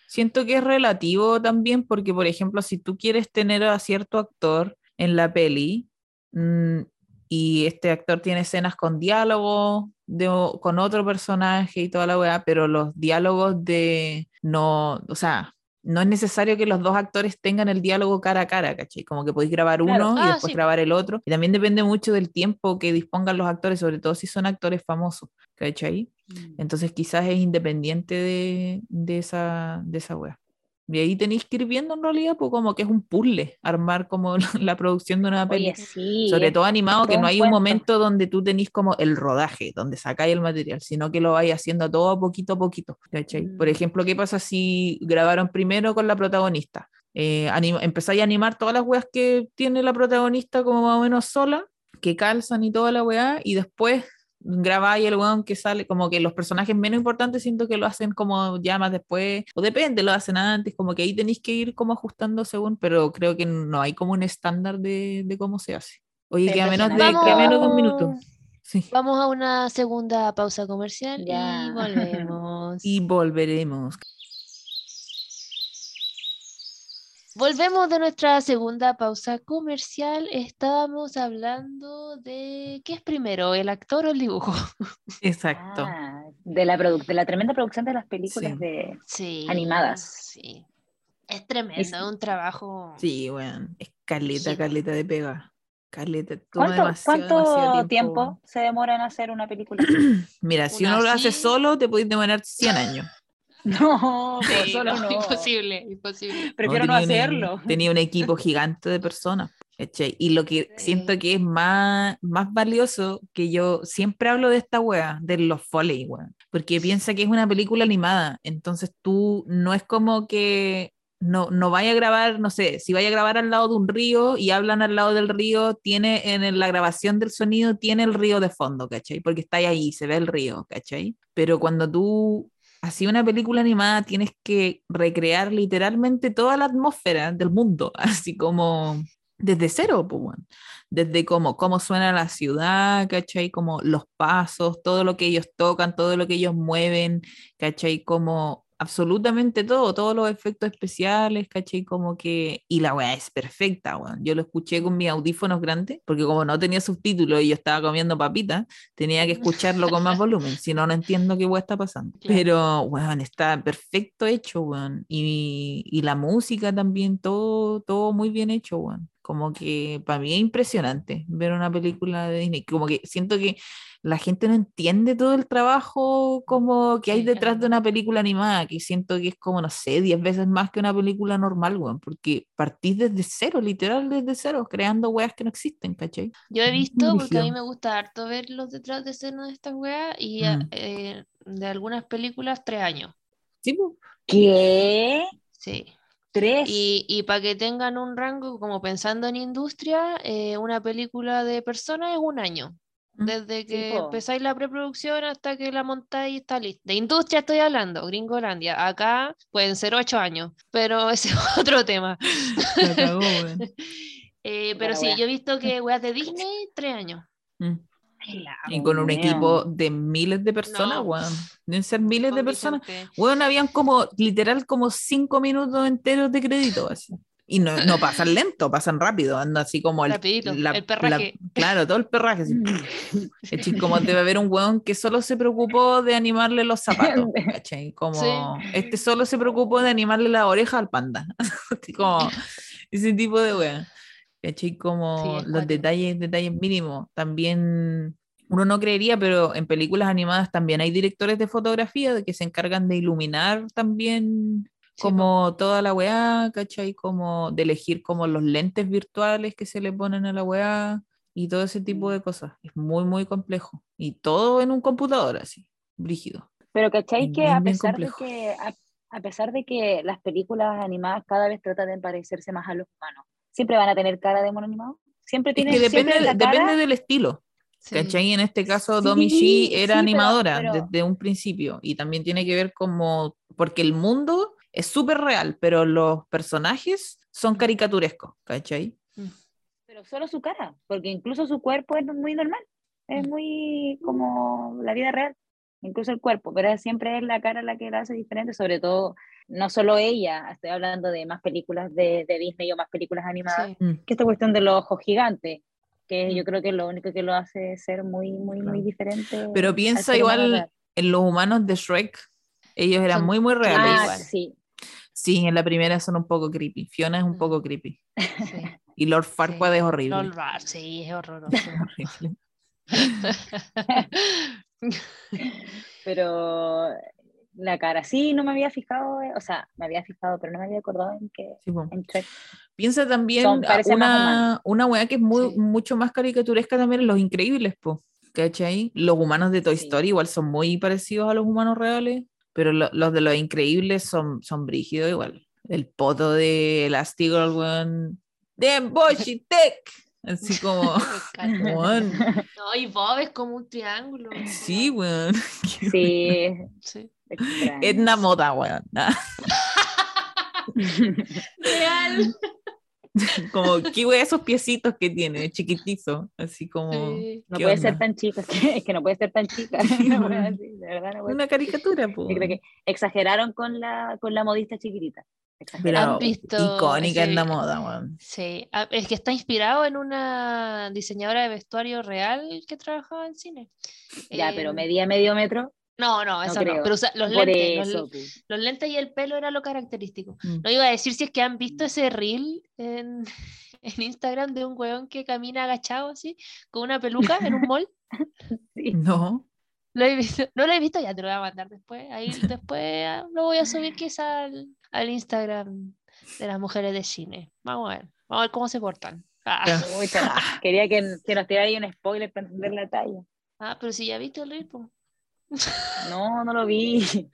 Siento que es relativo también porque, por ejemplo, si tú quieres tener a cierto actor en la peli mm, y este actor tiene escenas con diálogo de, con otro personaje y toda la weá, pero los diálogos de no, o sea, no es necesario que los dos actores tengan el diálogo cara a cara, ¿cachai? Como que podéis grabar Claro. uno y Ah, después sí. grabar el otro. Y también depende mucho del tiempo que dispongan los actores, sobre todo si son actores famosos, ¿cachai? Entonces quizás es independiente de, de esa, de esa wea. Y ahí tenéis que ir viendo en realidad, pues como que es un puzzle, armar como la, producción de una peli. Oye, sí. Sobre todo animado, que no hay un cuento. momento donde tú tenés como el rodaje, donde sacáis el material, sino que lo vais haciendo todo poquito a poquito. ¿cachai? Por Mm. ejemplo, ¿qué pasa si grabaron primero con la protagonista? Eh, empezáis a animar todas las weas que tiene la protagonista como más o menos sola, que calzan y toda la wea, y después grabáis el weón que sale, como que los personajes menos importantes siento que lo hacen como ya más después, o depende, lo hacen antes, como que ahí tenéis que ir como ajustando según, pero creo que no hay como un estándar de, de cómo se hace. Oye, queda menos de, Vamos- queda menos de un minuto. Sí. Vamos a una segunda pausa comercial Ya. y volvemos. Y volveremos. Volvemos de nuestra segunda pausa comercial. Estábamos hablando de qué es primero, el actor o el dibujo. Exacto. Ah, de, la de la tremenda producción de las películas Sí. de... Sí. Animadas. Sí. Es tremendo, Es- un trabajo. Sí, weón. Es caleta, Sí. caleta de pega. Caleta. ¿Cuánto, demasiado, cuánto demasiado tiempo? se demora en hacer una película? Mira, si uno lo hace solo, te podéis demorar 100 años. no, Sí, pues solo no, no. Imposible, imposible. Prefiero no, tenía un- hacerlo. tenía un equipo gigante de personas. ¿cachai? Y lo que siento Sí. que es más, más valioso, que yo siempre hablo de esta wea, de los Foley, weón, porque piensa que es una película animada, entonces tú no es como que no, no vaya a grabar, no sé, si vaya a grabar al lado de un río y hablan al lado del río, tiene en la grabación del sonido, tiene el río de fondo, ¿cachai? Porque está ahí, se ve el río, ¿cachai? Pero cuando tú así una película animada tienes que recrear literalmente toda la atmósfera del mundo, así como desde cero, pues, weón. desde cómo, cómo suena la ciudad, ¿cachai? Como los pasos, todo lo que ellos tocan, todo lo que ellos mueven, ¿cachai? Como absolutamente todo, todos los efectos especiales, ¿cachai? Como que, y la weá es perfecta, weón. Yo lo escuché con mis audífonos grandes, porque como no tenía subtítulos y yo estaba comiendo papitas, tenía que escucharlo con más volumen, si no, no entiendo qué weá está pasando. Claro. Pero, weón, está perfecto hecho, weón. Y, y la música también, todo, todo muy bien hecho, weón. Como que para mí es impresionante ver una película de Disney. Como que siento que la gente no entiende todo el trabajo como que hay detrás de una película animada, que siento que es como, no sé, 10 veces más que una película normal, weón. Porque partís desde cero, literal desde cero, creando weas que no existen, ¿cachai? Yo he visto, porque a mí me gusta harto ver los detrás de escena de estas weas y a- Mm. eh, de algunas películas tres años. Sí. ¿Qué? Sí. ¿Tres? Y, y para que tengan un rango, como pensando en industria, eh, una película de personas es un año. Mm. Desde que empezáis la preproducción hasta que la montáis y está lista. De industria estoy hablando, Gringolandia. Acá pueden ser ocho años, pero ese es otro tema. Eh, pero sí, wea. yo he visto que weas de Disney, tres años. Mm. La Y con un wea. equipo de miles de personas, No. weón. Deben ser miles de personas. Weón, habían como, literal, como cinco minutos enteros de crédito, así. Y no, no pasan lento, pasan rápido, anda así como el, Rapidito, el perraje. claro, todo el perraje. así. Es como debe haber un weón que solo se preocupó de animarle los zapatos, ¿cachai? Como Sí. este solo se preocupó de animarle la oreja al panda. Así como ese tipo de weón. ¿Cachai? Como Sí, los detalles, detalles mínimos. También uno no creería, pero en películas animadas también hay directores de fotografía que se encargan de iluminar también Sí, como toda la weá, ¿cachai? Como de elegir como los lentes virtuales que se le ponen a la weá y todo ese tipo de cosas. Es muy, muy complejo. Y todo en un computador así, brígido. Pero ¿cachai que a pesar de que a, a pesar de que las películas animadas cada vez tratan de parecerse más a los humanos, siempre van a tener cara de mono animado? Siempre Es tienen que siempre depende, la cara- depende del estilo. Sí. ¿Cachai? En este caso, Sí, Domi Shi sí, era pero- animadora pero- desde un principio y también tiene que ver como, porque el mundo es súper real, pero los personajes son caricaturescos, ¿cachai? Pero solo su cara, porque incluso su cuerpo es muy normal, es muy como la vida real, incluso el cuerpo, pero siempre es la cara la que la hace diferente, sobre todo, no solo ella, estoy hablando de más películas de, de Disney o más películas animadas, Sí. Mm. que esta cuestión de los ojos gigantes, que Mm. yo creo que es lo único que lo hace ser muy, muy, muy diferente. Pero piensa igual en los humanos de Shrek, ellos eran Son- muy, muy reales. Ah, igual. sí. Sí, en la primera son un poco creepy. Fiona es un Mm. poco creepy. Sí. Y Lord Farquaad es horrible. Bar, sí, es horroroso. Horrible. Pero la cara, sí, no me había fijado, eh, o sea, me había fijado, pero no me había acordado en que Sí, po. en. Piensa también Son- una, una weá que es muy, Sí. mucho más caricaturesca también Los Increíbles, po. ¿Cachai? Los humanos de Toy Sí. Story igual son muy parecidos a los humanos reales, pero lo- los de Los Increíbles son, son brígidos igual. El poto de Elastigirl, weón. ¡Dem Boshi Tech! Así como, weón. No, y Bob es como un triángulo. Sí, weón. Sí, Sí. Edna Moda, weón. Ah, Real. Como, ¿qué weá esos piecitos que tiene? Chiquitizo. Así como. Sí. No ¿qué puede ser onda? tan chica, es que, es que no puede ser tan chica. No puede ser, de verdad no puede Una caricatura, que exageraron con la, con la modista chiquitita. Pero ¿Han visto icónica en la moda, weón. Sí, es que está inspirado en una diseñadora de vestuario real que trabajaba en cine. Ya, Eh, pero medía medio metro. No, no, eso no. creo. Pero los Por lentes, eso, los, los lentes y el pelo era lo característico. Mm. No iba a decir si es que han visto ese reel en, en Instagram de un weón que camina agachado así, con una peluca en un mall. Sí. No. ¿Lo he visto? No lo he visto, ya te lo voy a mandar después. Ahí después ah, lo voy a subir quizá al, al Instagram de las mujeres de cine. Vamos a ver, vamos a ver cómo se portan. Ah, quería que, que nos tirara ahí un spoiler para entender la talla. ah, pero si ya viste el pues. No, no lo vi.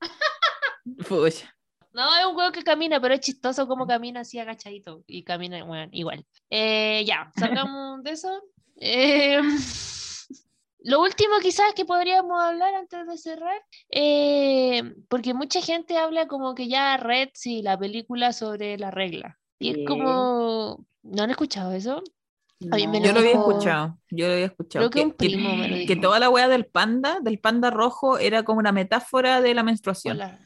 Pucha. No, es un juego que camina, pero es chistoso como camina así agachadito. Y camina bueno, igual. Eh, ya, salgamos de eso. Eh, lo último quizás que podríamos hablar antes de cerrar, eh, porque mucha gente habla como que ya Red, sí, la película sobre la regla. Y Sí. es como, ¿no han escuchado eso? Me Yo lo había escuchado. Yo lo había escuchado. Creo que un primo me lo que toda la wea del panda, del panda rojo, era como una metáfora de la menstruación. Hola.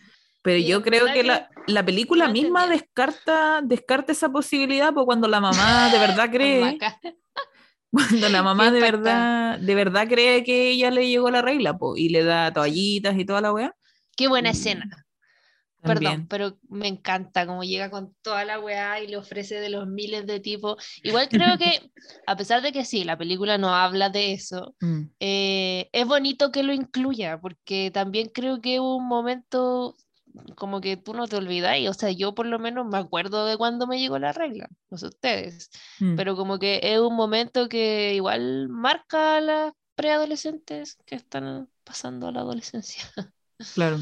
Pero Y yo creo que que la, la película no misma entendía. descarta, descarta esa posibilidad, porque cuando la mamá de verdad cree. Cuando la mamá de verdad, de verdad cree que ella le llegó la regla, po, y le da toallitas y toda la wea. Qué buena Mm, escena. Perdón, pero me encanta cómo llega con toda la weá y le ofrece de los miles de tipos. Igual creo que, a pesar de que sí, la película no habla de eso, Mm. eh, es bonito que lo incluya, porque también creo que hubo un momento como que tú no te olvidas, o sea, yo por lo menos me acuerdo de cuando me llegó la regla, no sé ustedes, Mm. pero como que es un momento que igual marca a las preadolescentes que están pasando a la adolescencia. Claro.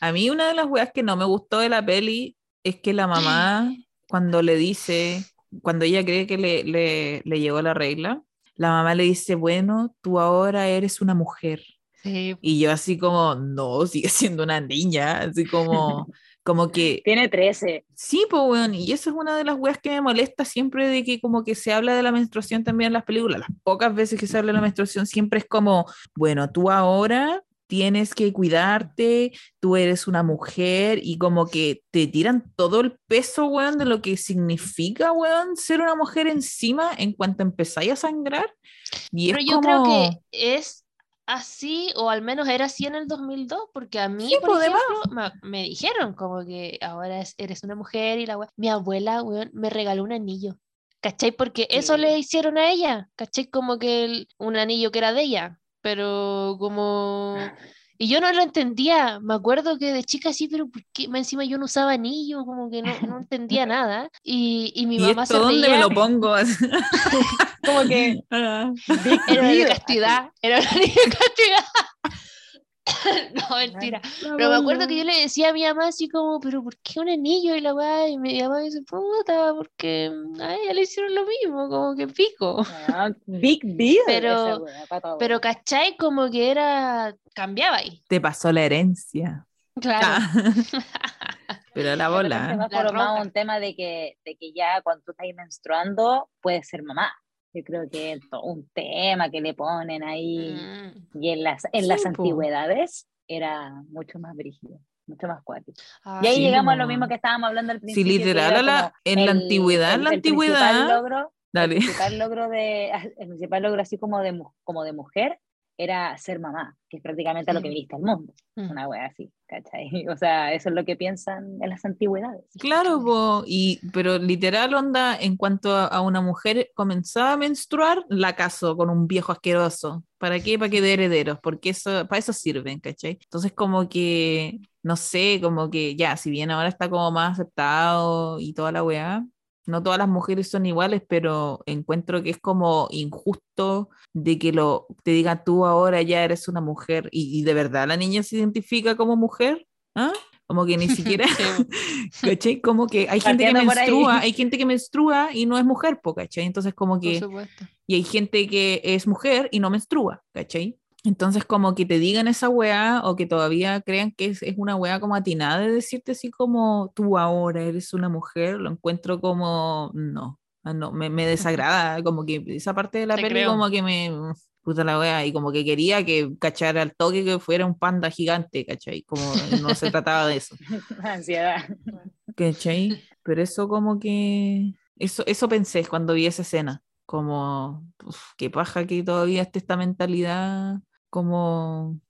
A mí una de las weas que no me gustó de la peli es que la mamá, cuando le dice, cuando ella cree que le, le, le llegó la regla, la mamá le dice, bueno, tú ahora eres una mujer. Sí, Y yo así como, no, sigue siendo una niña, así como, como que, Tiene 13. sí, pues, weón, y eso es una de las weas que me molesta siempre de que como que se habla de la menstruación también en las películas, las pocas veces que se habla de la menstruación siempre es como, bueno, tú ahora tienes que cuidarte, tú eres una mujer y como que te tiran todo el peso, weón, de lo que significa, weón, ser una mujer encima en cuanto empezáis a sangrar. Y Pero es yo creo como- que es así, o al menos era así en el 2002, porque a mí, Sí, por po, de ejemplo, me, me dijeron como que ahora es- eres una mujer y la wea- Mi abuela, weón, me regaló un anillo. ¿Cachai? Porque eso le hicieron a ella. ¿Cachai? Como que el- un anillo que era de ella. Pero como... Y yo no lo entendía. Me acuerdo que de chica sí, pero ¿por qué? Más encima yo no usaba anillo, como que no, no entendía nada. Y, y mi ¿Y mamá esto se dónde me reía. lo pongo? Como que. Ah. Era de deal, castidad, era una castidad. No, mentira. Pero me acuerdo que yo le decía a mi mamá así como, pero ¿por qué un anillo? Y la weá, y mi mamá dice, puta, porque a ella le hicieron lo mismo, como que pico. Ah, big deal. Pero- ¿cachai? Como que era, cambiaba ahí. Te pasó la herencia. Claro. Ah. Pero la bola. va La formado un tema de que, de que ya cuando tú estás menstruando puedes ser mamá. Yo creo que es todo un tema que le ponen ahí. Mm. Y en las, en las Sí, po. antigüedades era mucho más brígido, mucho más cuático. Ah, Y ahí sí, llegamos a lo mismo que estábamos hablando al Sí, principio. que literal, la- en la antigüedad, en la principal antigüedad- logro, Dale. el principal logro de, el principal logro así como de, como de mujer era ser mamá, que es prácticamente a lo que Sí. viniste al mundo. Mm. Una wea así, ¿cachai? O sea, eso es lo que piensan en las antigüedades. Claro, po, y, pero literal onda, en cuanto a, a una mujer comenzaba a menstruar, la casó con un viejo asqueroso. ¿Para qué? Para que dé herederos, porque eso, para eso sirven, ¿cachai? Entonces como que, no sé, como que ya, si bien ahora está como más aceptado y toda la weá, no todas las mujeres son iguales, pero encuentro que es como injusto de que lo, te digan tú ahora ya eres una mujer y, y de verdad la niña se identifica como mujer, ¿ah? Como que ni siquiera... Sí, ¿Cachai? Como que hay gente que Partiendo por menstrua, hay gente que menstrua y no es mujer, po, ¿cachai? Entonces como por que, supuesto. y hay gente que es mujer y no menstrua, ¿cachai? Entonces como que te digan esa weá o que todavía crean que es, es una weá como atinada de decirte así como tú ahora eres una mujer, lo encuentro como, no, ah, no, me, me desagrada, como que esa parte de la peli como que me... Puta la wea, y como que quería que cachara al toque que fuera un panda gigante, ¿cachai? Como no se trataba de eso. Ansiedad. ¿Cachai? Pero eso como que... Eso, eso pensé cuando vi esa escena. Como, uf, qué paja que todavía esté esta mentalidad como...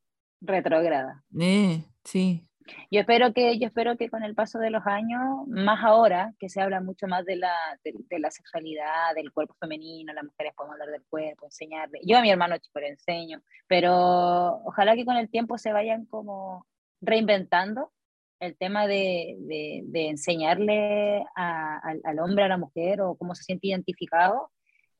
Retrógrada. Eh, sí. Yo espero que, yo espero que con el paso de los años, más ahora, que se habla mucho más de la, de, de la sexualidad, del cuerpo femenino, las mujeres podemos hablar del cuerpo, enseñarle. Yo a mi hermano chico le enseño, pero ojalá que con el tiempo se vayan como reinventando el tema de, de, de enseñarle a- al, al hombre, a la mujer, o cómo se siente identificado,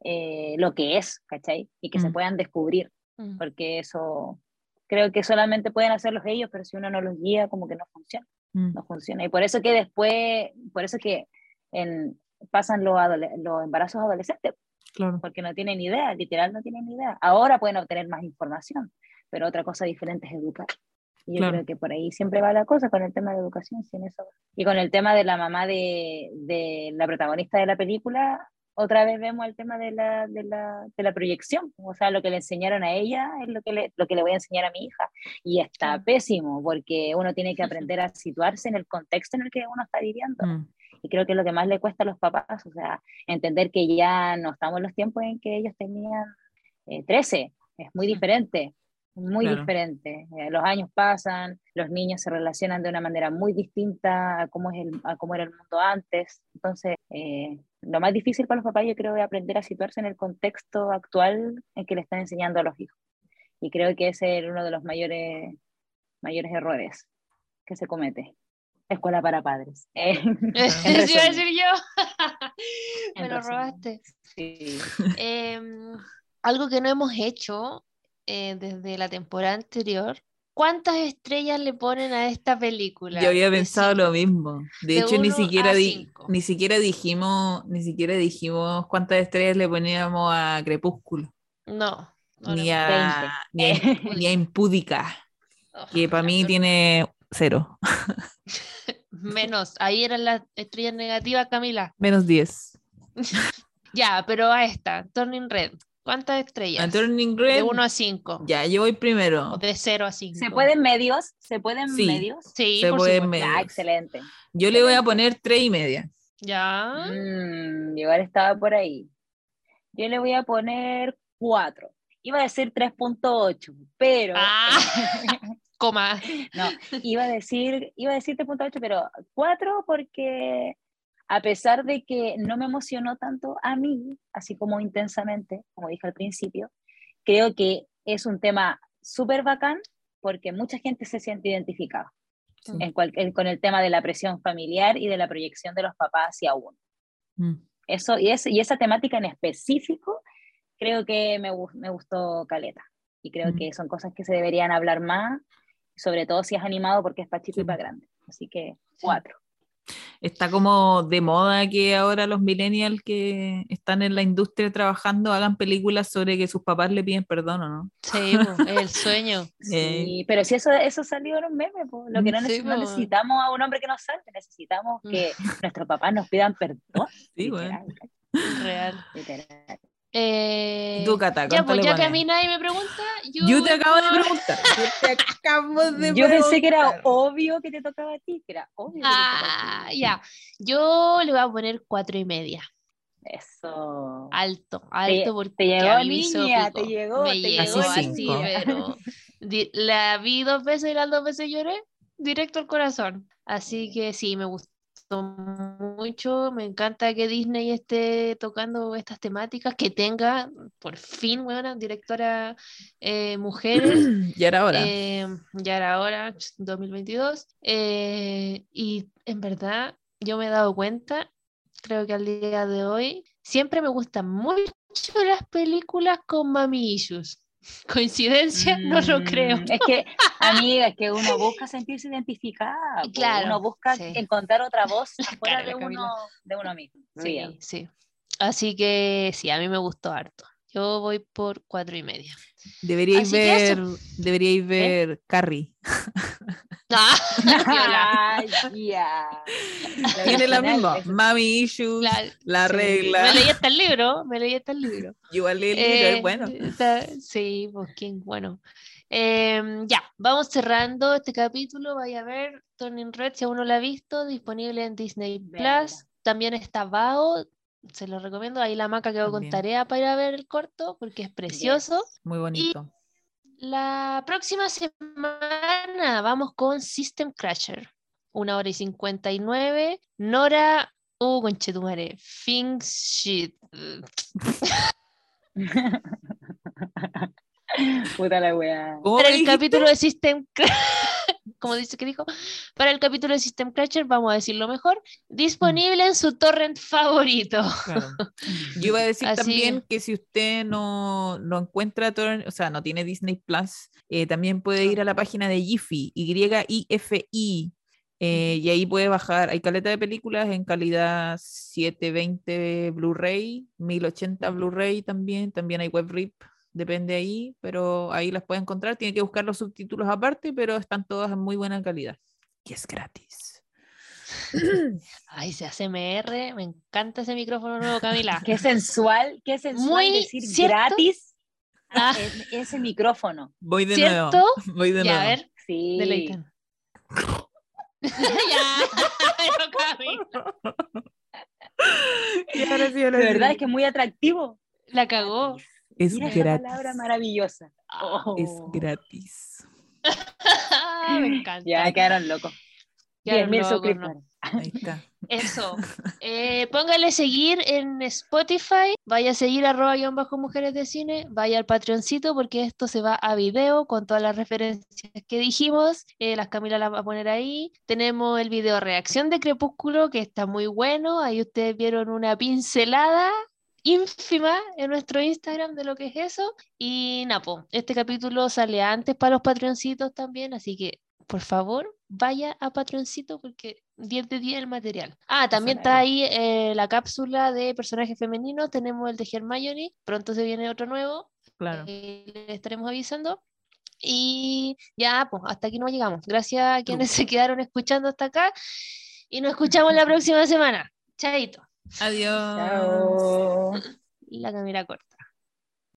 eh, lo que es, ¿cachai? Y que se Mm. puedan descubrir Mm. porque eso creo que solamente pueden hacerlos ellos, pero si uno no los guía, como que no funciona, Mm, no funciona. Y por eso que después, por eso que en, pasan los, los embarazos adolescentes, claro. porque no tienen idea, literal no tienen idea. Ahora pueden obtener más información, pero otra cosa diferente es educar. Y yo Claro. creo que por ahí siempre va la cosa con el tema de educación, sin eso. Y con el tema de la mamá de, de la protagonista de la película, otra vez vemos el tema de la, de, la, de la proyección. O sea, lo que le enseñaron a ella es lo que le, lo que le voy a enseñar a mi hija. Y está pésimo, porque uno tiene que aprender a situarse en el contexto en el que uno está viviendo. Mm, Y creo que es lo que más le cuesta a los papás, o sea, entender que ya no estamos en los tiempos en que ellos tenían eh, 13, es muy diferente, muy Claro. diferente. Eh, los años pasan, los niños se relacionan de una manera muy distinta a cómo, es el, a cómo era el mundo antes. Entonces, eh, lo más difícil para los papás yo creo es aprender a situarse en el contexto actual en que le están enseñando a los hijos. Y creo que ese es uno de los mayores, mayores errores que se comete. Escuela para padres. Eh, Eso iba a decir yo. Me lo robaste. Sí. Em, algo que no hemos hecho eh, desde la temporada anterior. ¿Cuántas estrellas le ponen a esta película? Yo había pensado cinco. lo mismo. De De hecho, ni siquiera, a di- cinco. ni siquiera dijimos, ni siquiera dijimos cuántas estrellas le poníamos a Crepúsculo, No. no ni a, ni a, ni a Impúdica, Oh, que para mí tiene cero, Menos. Ahí eran las estrellas negativas, Camila. menos 10. Ya, pero a esta, Turning Red. ¿Cuántas estrellas? A Turning De Red, 1 a 5. ya, yo voy primero. O de 0 a 5. ¿Se pueden medios? ¿Se pueden Sí. medios? Sí, Se por pueden medios. Ya, excelente. Yo le voy a excelente. poner tres y media. Ya. Mm, igual estaba por ahí. Yo le voy a poner 4. Iba a decir 3.8, pero Ah. Coma. no, iba a decir, iba a decir 3.8, pero 4 porque a pesar de que no me emocionó tanto a mí, así como intensamente, como dije al principio, creo que es un tema súper bacán porque mucha gente se siente identificada Sí. en cual- en- con el tema de la presión familiar y de la proyección de los papás hacia uno. Mm, Eso, y, es- y esa temática en específico, creo que me, gu- me gustó Caleta. Y creo Mm. que son cosas que se deberían hablar más, sobre todo si es animado porque es para chico y para grande. Así que cuatro. Está como de moda que ahora los millennials que están en la industria trabajando hagan películas sobre que sus papás le piden perdón o no. Sí, po, es el sueño. Eh, Sí, pero si eso, eso salió en un meme, po. lo que no, Sí, necesitamos a un hombre que nos salve, necesitamos que nuestros papás nos pidan perdón. Sí, literal, Real. literal. Eh, ¿Y tú, Cata, ya, pues ya que a mí nadie me pregunta, yo, Yo te acabo de preguntar. Yo te acabo de Yo pensé que era preguntar. obvio que te tocaba a ti, que era obvio que te tocaba Ah, a ti. ya. Yo le voy a poner cuatro y media. Eso. Alto, alto porque te llegó, a mí niña, te llegó, me te llegó llegó. así, Así cinco. pero di- la vi dos veces y las dos veces lloré directo al corazón. Así que sí, me gustó mucho. Me encanta que Disney esté tocando estas temáticas, que tenga por fin, buena directora eh, mujeres. Ya era hora. Eh, ya era hora, 2022. eh, y en verdad, yo me he dado cuenta, creo que al día de hoy, siempre me gustan mucho las películas con mami issues. ¿Coincidencia? No lo creo. Mm, Es que, amiga, es que uno busca sentirse identificada. Claro, Uno busca sí. encontrar otra voz afuera Claro, de, Camila. uno, de uno mismo. Sí, Bien. sí. Así que sí, a mí me gustó harto. Yo voy por cuatro y media. Deberíais así ver, deberíais ver Carrie. Ah, ya. Tiene la misma. Mami issues, La- la sí, regla. Me leí hasta el libro, me leí hasta el libro. Igual el libro Eh, es bueno. está- sí, pues quién, bueno. Em, ya, vamos cerrando este capítulo. Vaya a ver Turning Red si aún no lo ha visto, disponible en Disney. Plus. También está Bao, se lo recomiendo. Ahí la maca quedó con También. tarea para ir a ver el corto porque es precioso. Muy bonito. La próxima semana vamos con System Crasher, una hora y 59. Nora, uh, conchetumare, Things Shit. Puta la wea. ¿Cómo Para me el capítulo de System Cra- como dice que dijo, para el capítulo de System Crasher, vamos a decirlo mejor, disponible en su torrent favorito. Claro. Yo iba a decir Así- también que si usted no, no encuentra, torrent- o sea, no tiene Disney Plus, eh, también puede ir a la página de Yifi, Y-I-F-I, eh, y ahí puede bajar, hay caleta de películas en calidad 720 Blu-ray, 1080 Blu-ray también, también hay web rip, depende ahí, pero ahí las puede encontrar, tiene que buscar los subtítulos aparte, pero están todas en muy buena calidad. Y es gratis. Ay, se hace MR, me encanta ese micrófono nuevo, Camila. Qué sensual, qué sensual Muy decir cierto. gratis Ah, es- ese micrófono. Voy de ¿Cierto? nuevo. Voy de ya, a nuevo. ver, Sí. deleiten. ya, pero Camila, Y ahora sí, ahora De sí. verdad es que es muy atractivo. la cagó. Es Mira esa gratis. palabra maravillosa. Es Oh. gratis. me encanta. Ya quedaron locos. Quedaron 10.000 locos, ¿no? suscriptores. Ahí está. Eso. Eh, póngale seguir en Spotify. Vaya a seguir arroba guion bajo mujeres de cine. Vaya al Patreoncito porque esto se va a video con todas las referencias que dijimos. Eh, las Camila las va a poner ahí. Tenemos el video reacción de Crepúsculo que está muy bueno. Ahí ustedes vieron una pincelada ínfima en nuestro Instagram de lo que es eso. Y Napo, este capítulo sale antes para los Patreoncitos también. Así que por favor, vaya a Patroncito porque 10 de 10 el material. Ah, también está ahí eh, la cápsula de personajes femeninos. Tenemos el de Hermione. Pronto se viene otro nuevo. Claro. eh, le estaremos avisando. Y ya, pues hasta aquí no llegamos. Gracias a quienes se quedaron escuchando hasta acá. Y nos escuchamos la próxima semana. Chaito. Adiós. Chao. La camina corta.